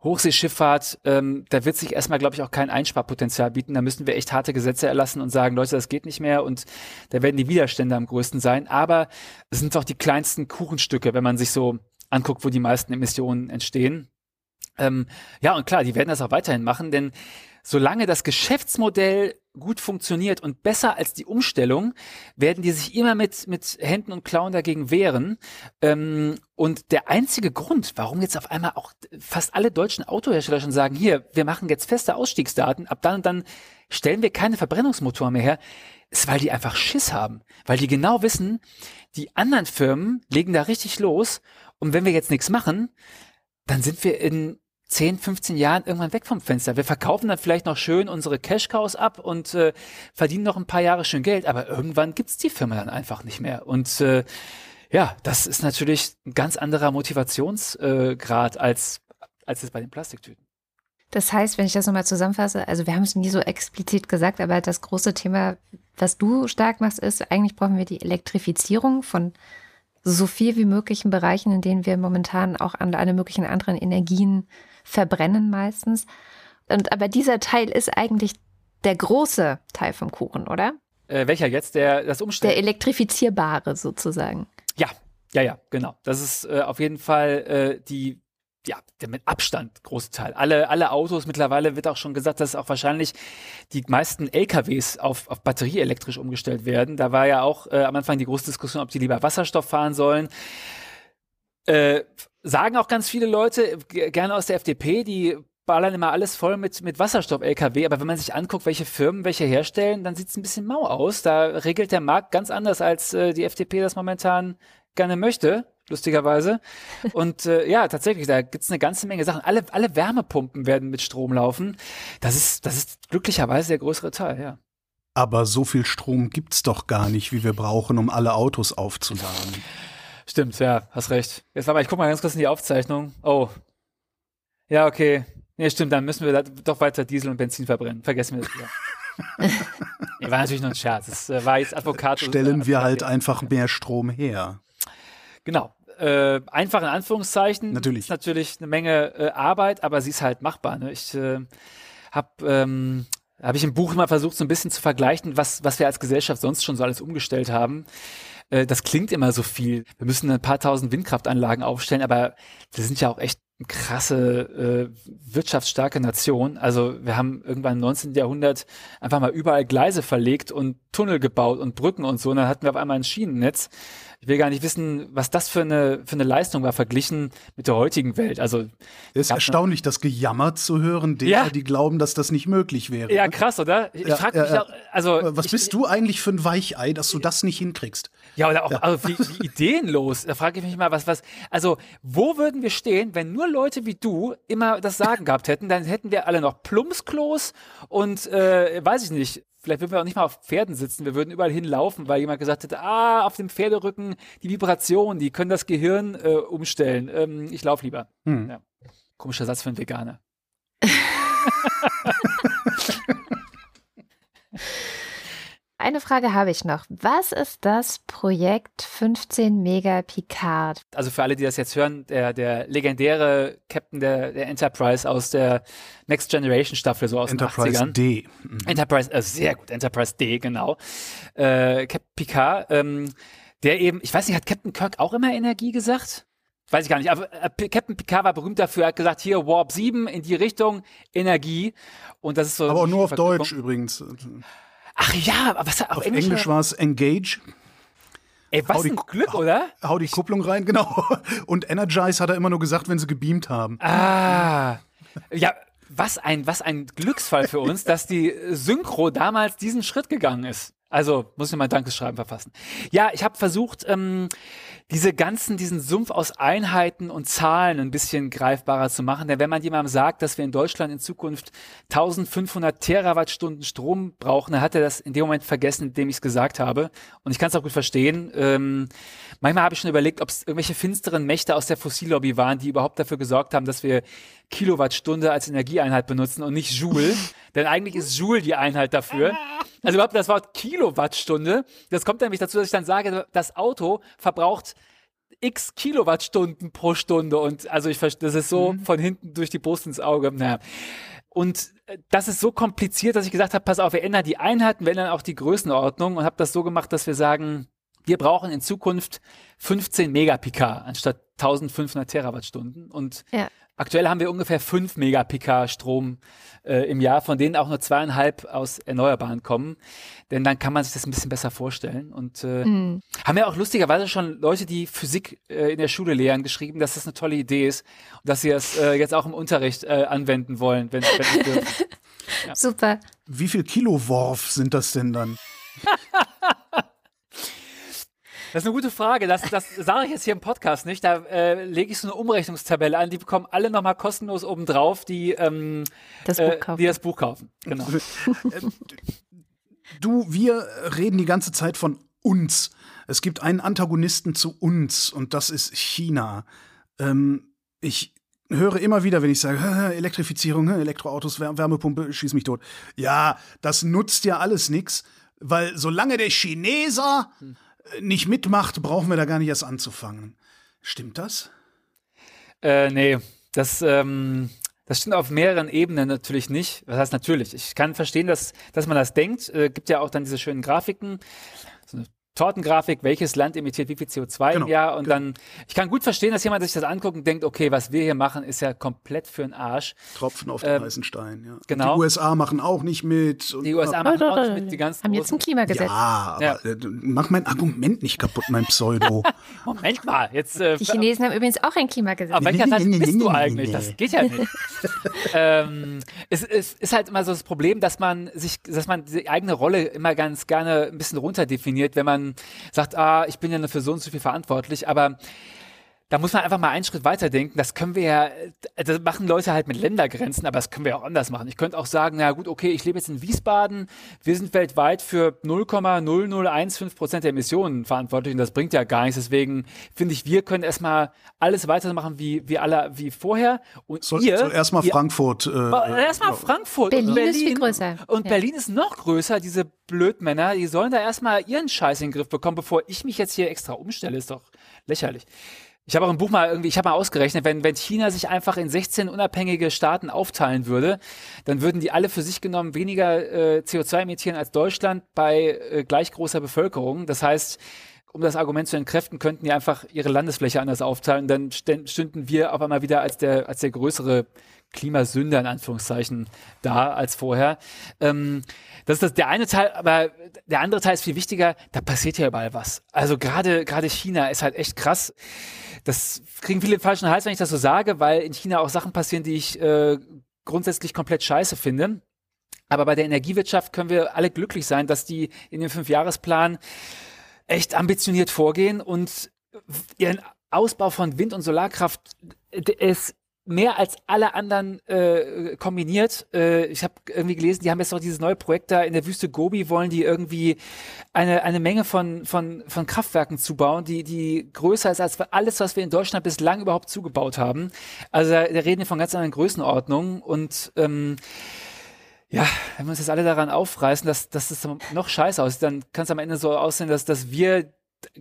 Hochseeschifffahrt, ähm, da wird sich erstmal, glaube ich, auch kein Einsparpotenzial bieten. Da müssen wir echt harte Gesetze erlassen und sagen, Leute, das geht nicht mehr und da werden die Widerstände am größten sein. Aber es sind doch die kleinsten Kuchenstücke, wenn man sich so anguckt, wo die meisten Emissionen entstehen. Ähm, ja, und klar, die werden das auch weiterhin machen, denn solange das Geschäftsmodell gut funktioniert und besser als die Umstellung, werden die sich immer mit, mit Händen und Klauen dagegen wehren. Ähm, und der einzige Grund, warum jetzt auf einmal auch fast alle deutschen Autohersteller schon sagen, hier, wir machen jetzt feste Ausstiegsdaten, ab dann und dann stellen wir keine Verbrennungsmotoren mehr her, ist, weil die einfach Schiss haben. Weil die genau wissen, die anderen Firmen legen da richtig los. Und wenn wir jetzt nichts machen, dann sind wir in 10, 15 Jahren irgendwann weg vom Fenster. Wir verkaufen dann vielleicht noch schön unsere Cash-Cows ab und äh, verdienen noch ein paar Jahre schön Geld, aber irgendwann gibt's die Firma dann einfach nicht mehr. Und äh, ja, das ist natürlich ein ganz anderer Motivationsgrad äh, als, als es bei den Plastiktüten.
Das heißt, wenn ich das nochmal zusammenfasse, also wir haben es nie so explizit gesagt, aber das große Thema, was du stark machst, ist, eigentlich brauchen wir die Elektrifizierung von so viel wie möglich in Bereichen, in denen wir momentan auch an alle möglichen anderen Energien verbrennen meistens. Und aber dieser Teil ist eigentlich der große Teil vom Kuchen, oder?
Äh, welcher jetzt? Der das Umstellen?
Der elektrifizierbare sozusagen.
Ja, ja, ja, genau. Das ist äh, auf jeden Fall äh, die ja, der mit Abstand große Teil. Alle, alle Autos mittlerweile wird auch schon gesagt, dass auch wahrscheinlich die meisten LKWs auf, auf Batterie elektrisch umgestellt werden. Da war ja auch äh, am Anfang die große Diskussion, ob die lieber Wasserstoff fahren sollen. Äh, sagen auch ganz viele Leute, gerne aus der FDP, die ballern immer alles voll mit, mit Wasserstoff-LKW, aber wenn man sich anguckt, welche Firmen welche herstellen, dann sieht es ein bisschen mau aus. Da regelt der Markt ganz anders, als äh, die FDP das momentan gerne möchte lustigerweise. Und äh, ja, tatsächlich, da gibt's eine ganze Menge Sachen. Alle, alle Wärmepumpen werden mit Strom laufen. Das ist, das ist glücklicherweise der größere Teil, ja.
Aber so viel Strom gibt's doch gar nicht, wie wir brauchen, um alle Autos aufzuladen.
Stimmt, ja, hast recht. Jetzt warte mal, ich guck mal ganz kurz in die Aufzeichnung. Oh. Ja, okay. Ja, stimmt, dann müssen wir doch weiter Diesel und Benzin verbrennen. Vergessen wir das wieder. nee, war natürlich nur ein Scherz. Das äh, war jetzt Advokat.
Stellen wir halt einfach mehr Strom her.
Genau. Äh, einfach in Anführungszeichen.
Natürlich.
Ist natürlich eine Menge äh, Arbeit, aber sie ist halt machbar. Ne? Ich äh, habe ähm, habe ich im Buch immer versucht, so ein bisschen zu vergleichen, was, was wir als Gesellschaft sonst schon so alles umgestellt haben. Äh, das klingt immer so viel. Wir müssen ein paar tausend Windkraftanlagen aufstellen, aber wir sind ja auch echt eine krasse äh, wirtschaftsstarke Nation. Also wir haben irgendwann im 19. Jahrhundert einfach mal überall Gleise verlegt und Tunnel gebaut und Brücken und so. Und dann hatten wir auf einmal ein Schienennetz ich will gar nicht wissen, was das für eine, für eine Leistung war, verglichen mit der heutigen Welt. Also,
es ist erstaunlich, das Gejammert zu hören, derer, ja. die glauben, dass das nicht möglich wäre.
Ja, krass, oder? Ich
ja,
frage mich ja, auch, also.
Was
ich,
bist du eigentlich für ein Weichei, dass du das nicht hinkriegst?
Ja, oder auch, also wie, wie ideenlos. Da frage ich mich mal, was, was, also, wo würden wir stehen, wenn nur Leute wie du immer das Sagen gehabt hätten? Dann hätten wir alle noch Plumpsklos und, äh, weiß ich nicht, vielleicht würden wir auch nicht mal auf Pferden sitzen, wir würden überall hinlaufen, weil jemand gesagt hätte, ah, auf dem Pferderücken die Vibration, die können das Gehirn äh, umstellen. Ähm, ich laufe lieber. Hm. Ja. Komischer Satz für einen Veganer.
Eine Frage habe ich noch. Was ist das Projekt 15 Mega Picard?
Also für alle, die das jetzt hören, der, der legendäre Captain der, der Enterprise aus der Next Generation Staffel, so aus
Enterprise
den 80ern.
D.
Mhm. Enterprise, äh, sehr gut, Enterprise D, genau. Äh, Captain Picard, ähm, der eben, ich weiß nicht, hat Captain Kirk auch immer Energie gesagt? Weiß ich gar nicht, aber äh, Captain Picard war berühmt dafür, er hat gesagt, hier Warp 7 in die Richtung Energie. Und das ist so.
Aber auch nur auf Deutsch übrigens.
Ach ja, was auf,
auf Englisch, Englisch war es Engage.
Ey, was ein Glück, oder?
Hau die Kupplung rein, genau. Und Energize hat er immer nur gesagt, wenn sie gebeamt haben.
Ah. Ja, was ein, was ein Glücksfall für uns, dass die Synchro damals diesen Schritt gegangen ist. Also muss ich mal ein Dankeschreiben verfassen. Ja, ich habe versucht, ähm, diese ganzen, diesen Sumpf aus Einheiten und Zahlen ein bisschen greifbarer zu machen. Denn wenn man jemandem sagt, dass wir in Deutschland in Zukunft 1500 Terawattstunden Strom brauchen, dann hat er das in dem Moment vergessen, indem ich es gesagt habe. Und ich kann es auch gut verstehen. Ähm, manchmal habe ich schon überlegt, ob es irgendwelche finsteren Mächte aus der Fossillobby waren, die überhaupt dafür gesorgt haben, dass wir Kilowattstunde als Energieeinheit benutzen und nicht Joule. Denn eigentlich ist Joule die Einheit dafür. Also überhaupt das Wort Kilowattstunde, das kommt nämlich dazu, dass ich dann sage, das Auto verbraucht x Kilowattstunden pro Stunde und also ich verstehe, das ist so mhm. von hinten durch die Brust ins Auge. Naja. Und äh, das ist so kompliziert, dass ich gesagt habe, pass auf, wir ändern die Einheiten, wir ändern auch die Größenordnung und habe das so gemacht, dass wir sagen, wir brauchen in Zukunft 15 Megapikar anstatt 1500 Terawattstunden. Und ja. Aktuell haben wir ungefähr 5 Megapikar Strom äh, im Jahr, von denen auch nur zweieinhalb aus Erneuerbaren kommen. Denn dann kann man sich das ein bisschen besser vorstellen. Und äh, mhm. haben ja auch lustigerweise schon Leute, die Physik äh, in der Schule lehren, geschrieben, dass das eine tolle Idee ist und dass sie das äh, jetzt auch im Unterricht äh, anwenden wollen, wenn, wenn sie dürfen.
Ja. Super.
Wie viel Kiloworf sind das denn dann?
Das ist eine gute Frage. Das, das sage ich jetzt hier im Podcast nicht. Da äh, lege ich so eine Umrechnungstabelle an. Die bekommen alle nochmal kostenlos obendrauf, die, ähm,
das Buch kaufen.
Äh, die das Buch kaufen. Genau.
du, wir reden die ganze Zeit von uns. Es gibt einen Antagonisten zu uns und das ist China. Ähm, ich höre immer wieder, wenn ich sage, Elektrifizierung, Elektroautos, Wärmepumpe, schieß mich tot. Ja, das nutzt ja alles nichts, weil solange der Chineser hm nicht mitmacht, brauchen wir da gar nicht erst anzufangen. Stimmt das?
Äh, nee, das, ähm, das stimmt auf mehreren Ebenen natürlich nicht. Was heißt natürlich? Ich kann verstehen, dass, dass man das denkt. Äh, gibt ja auch dann diese schönen Grafiken. So eine Tortengrafik, welches Land emittiert wie viel CO2
Genau,
im Jahr und
genau.
dann, ich kann gut verstehen, dass jemand sich das anguckt und denkt, okay, was wir hier machen, ist ja komplett für den Arsch.
Tropfen auf den
Ähm,
heißen Stein, ja.
Genau.
Die USA machen auch nicht mit. und-
Die USA machen auch nicht mit, die ganzen
haben jetzt ein Klimagesetz.
Ja, aber
Ja.
äh, mach mein Argument nicht kaputt, mein Pseudo.
Moment mal, jetzt äh,
Die Chinesen haben übrigens auch ein Klimagesetz.
Auf welcher
nee,
bist du eigentlich? Das geht ja nicht. ähm, es, es ist halt immer so das Problem, dass man sich, dass man die eigene Rolle immer ganz gerne ein bisschen runterdefiniert, wenn man sagt, ah, ich bin ja nur für so und so viel verantwortlich, aber da muss man einfach mal einen Schritt weiter denken. Das können wir ja, äh, das machen Leute halt mit Ländergrenzen, aber das können wir auch anders machen. Ich könnte auch sagen, na gut, okay, ich lebe jetzt in Wiesbaden, wir sind weltweit für 0,0015 Prozent der Emissionen verantwortlich und das bringt ja gar nichts. Deswegen finde ich, wir können erstmal alles weitermachen wie, wie alle, wie vorher. Und
Soll,
ihr,
soll erstmal
ihr,
Frankfurt. Äh,
Erstmal. Frankfurt.
Berlin
und
ist viel größer.
Und
Ja.
Berlin ist noch größer, diese Blödmänner. Die sollen da erstmal ihren Scheiß in den Griff bekommen, bevor ich mich jetzt hier extra umstelle. Ist doch lächerlich. Ich habe auch im Buch mal irgendwie, ich habe mal ausgerechnet, wenn, wenn China sich einfach in 16 unabhängige Staaten aufteilen würde, dann würden die alle für sich genommen weniger äh, CO2 emittieren als Deutschland bei äh, gleich großer Bevölkerung. Das heißt, um das Argument zu entkräften, könnten die einfach ihre Landesfläche anders aufteilen. Dann stünden wir auf einmal wieder als der, als der größere Klimasünder in Anführungszeichen da als vorher. Ähm, das ist das, der eine Teil, aber der andere Teil ist viel wichtiger. Da passiert ja überall was. Also gerade gerade China ist halt echt krass. Das kriegen viele falschen Hals, wenn ich das so sage, weil in China auch Sachen passieren, die ich äh, grundsätzlich komplett scheiße finde. Aber bei der Energiewirtschaft können wir alle glücklich sein, dass die in dem Fünfjahresplan echt ambitioniert vorgehen und ihren Ausbau von Wind- und Solarkraft ist mehr als alle anderen äh, kombiniert. Äh, ich habe irgendwie gelesen, die haben jetzt noch dieses neue Projekt da in der Wüste Gobi, wollen die irgendwie eine, eine Menge von, von, von Kraftwerken zubauen, die, die größer ist als alles, was wir in Deutschland bislang überhaupt zugebaut haben. Also da, reden wir von ganz anderen Größenordnungen und ähm, ja, wenn wir uns jetzt alle daran aufreißen, dass, dass es noch scheiße aussieht, dann kann es am Ende so aussehen, dass, dass wir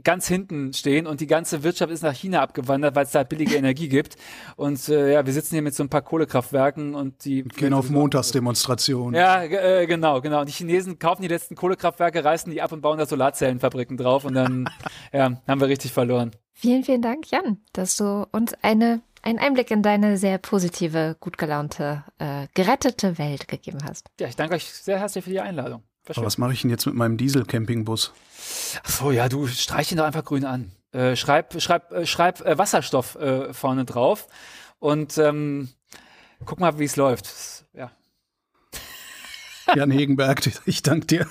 ganz hinten stehen und die ganze Wirtschaft ist nach China abgewandert, weil es da billige Energie gibt. Und äh, ja, wir sitzen hier mit so ein paar Kohlekraftwerken und die
Gehen auf Montagsdemonstrationen.
Ja, äh, genau, genau. Und die Chinesen kaufen die letzten Kohlekraftwerke, reißen die ab und bauen da Solarzellenfabriken drauf und dann ja, haben wir richtig verloren.
Vielen, vielen Dank, Jan, dass du uns eine, einen Einblick in deine sehr positive, gut gelaunte, äh, gerettete Welt gegeben hast.
Ja, ich danke euch sehr herzlich für die Einladung. War
Aber was mache ich denn jetzt mit meinem Diesel-Campingbus?
Ach so, ja, du streich ihn doch einfach grün an. Äh, schreib schreib, äh, schreib äh, Wasserstoff äh, vorne drauf und ähm, guck mal, wie es läuft. Ja.
Jan Hegenberg, ich danke dir.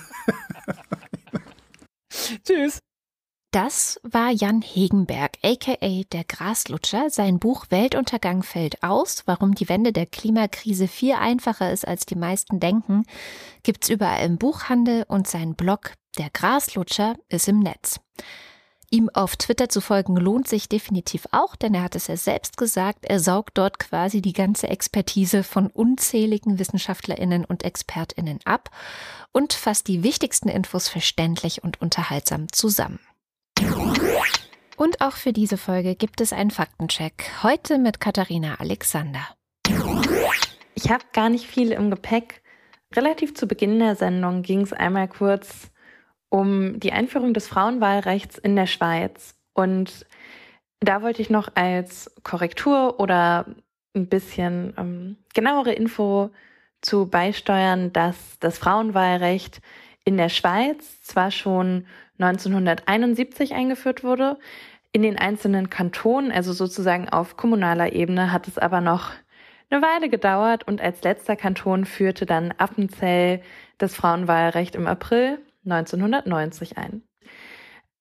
Tschüss.
Das war Jan Hegenberg, aka der Graslutscher. Sein Buch Weltuntergang fällt aus, warum die Wende der Klimakrise viel einfacher ist, als die meisten denken, gibt's überall im Buchhandel und sein Blog Der Graslutscher ist im Netz. Ihm auf Twitter zu folgen lohnt sich definitiv auch, denn er hat es ja selbst gesagt, er saugt dort quasi die ganze Expertise von unzähligen Wissenschaftlerinnen und Expertinnen ab und fasst die wichtigsten Infos verständlich und unterhaltsam zusammen. Und auch für diese Folge gibt es einen Faktencheck. Heute mit Katharina Alexander.
Ich habe gar nicht viel im Gepäck. Relativ zu Beginn der Sendung ging es einmal kurz um die Einführung des Frauenwahlrechts in der Schweiz. Und da wollte ich noch als Korrektur oder ein bisschen ähm, genauere Info zu beisteuern, dass das Frauenwahlrecht in der Schweiz zwar schon 1971 eingeführt wurde, in den einzelnen Kantonen, also sozusagen auf kommunaler Ebene, hat es aber noch eine Weile gedauert und als letzter Kanton führte dann Appenzell das Frauenwahlrecht im April 1990 ein.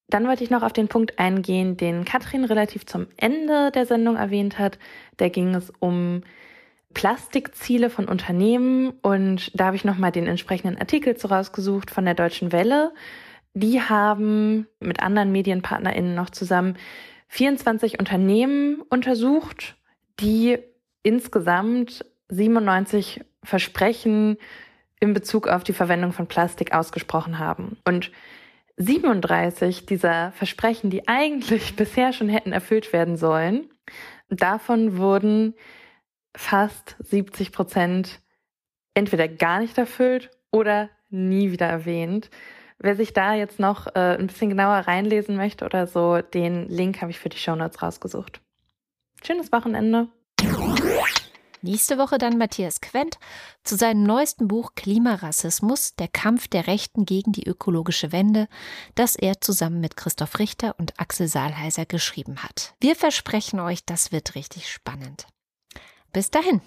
Dann wollte ich noch auf den Punkt eingehen, den Katrin relativ zum Ende der Sendung erwähnt hat. Da ging es um Plastikziele von Unternehmen und da habe ich nochmal den entsprechenden Artikel zu rausgesucht von der Deutschen Welle. Die haben mit anderen MedienpartnerInnen noch zusammen 24 Unternehmen untersucht, die insgesamt 97 Versprechen in Bezug auf die Verwendung von Plastik ausgesprochen haben. Und 37 dieser Versprechen, die eigentlich bisher schon hätten erfüllt werden sollen, davon wurden fast 70 Prozent entweder gar nicht erfüllt oder nie wieder erwähnt. Wer sich da jetzt noch äh, ein bisschen genauer reinlesen möchte oder so, den Link habe ich für die Shownotes rausgesucht. Schönes Wochenende.
Nächste Woche dann Matthias Quent zu seinem neuesten Buch Klimarassismus, der Kampf der Rechten gegen die ökologische Wende, das er zusammen mit Christoph Richter und Axel Saalheiser geschrieben hat. Wir versprechen euch, das wird richtig spannend. Bis dahin.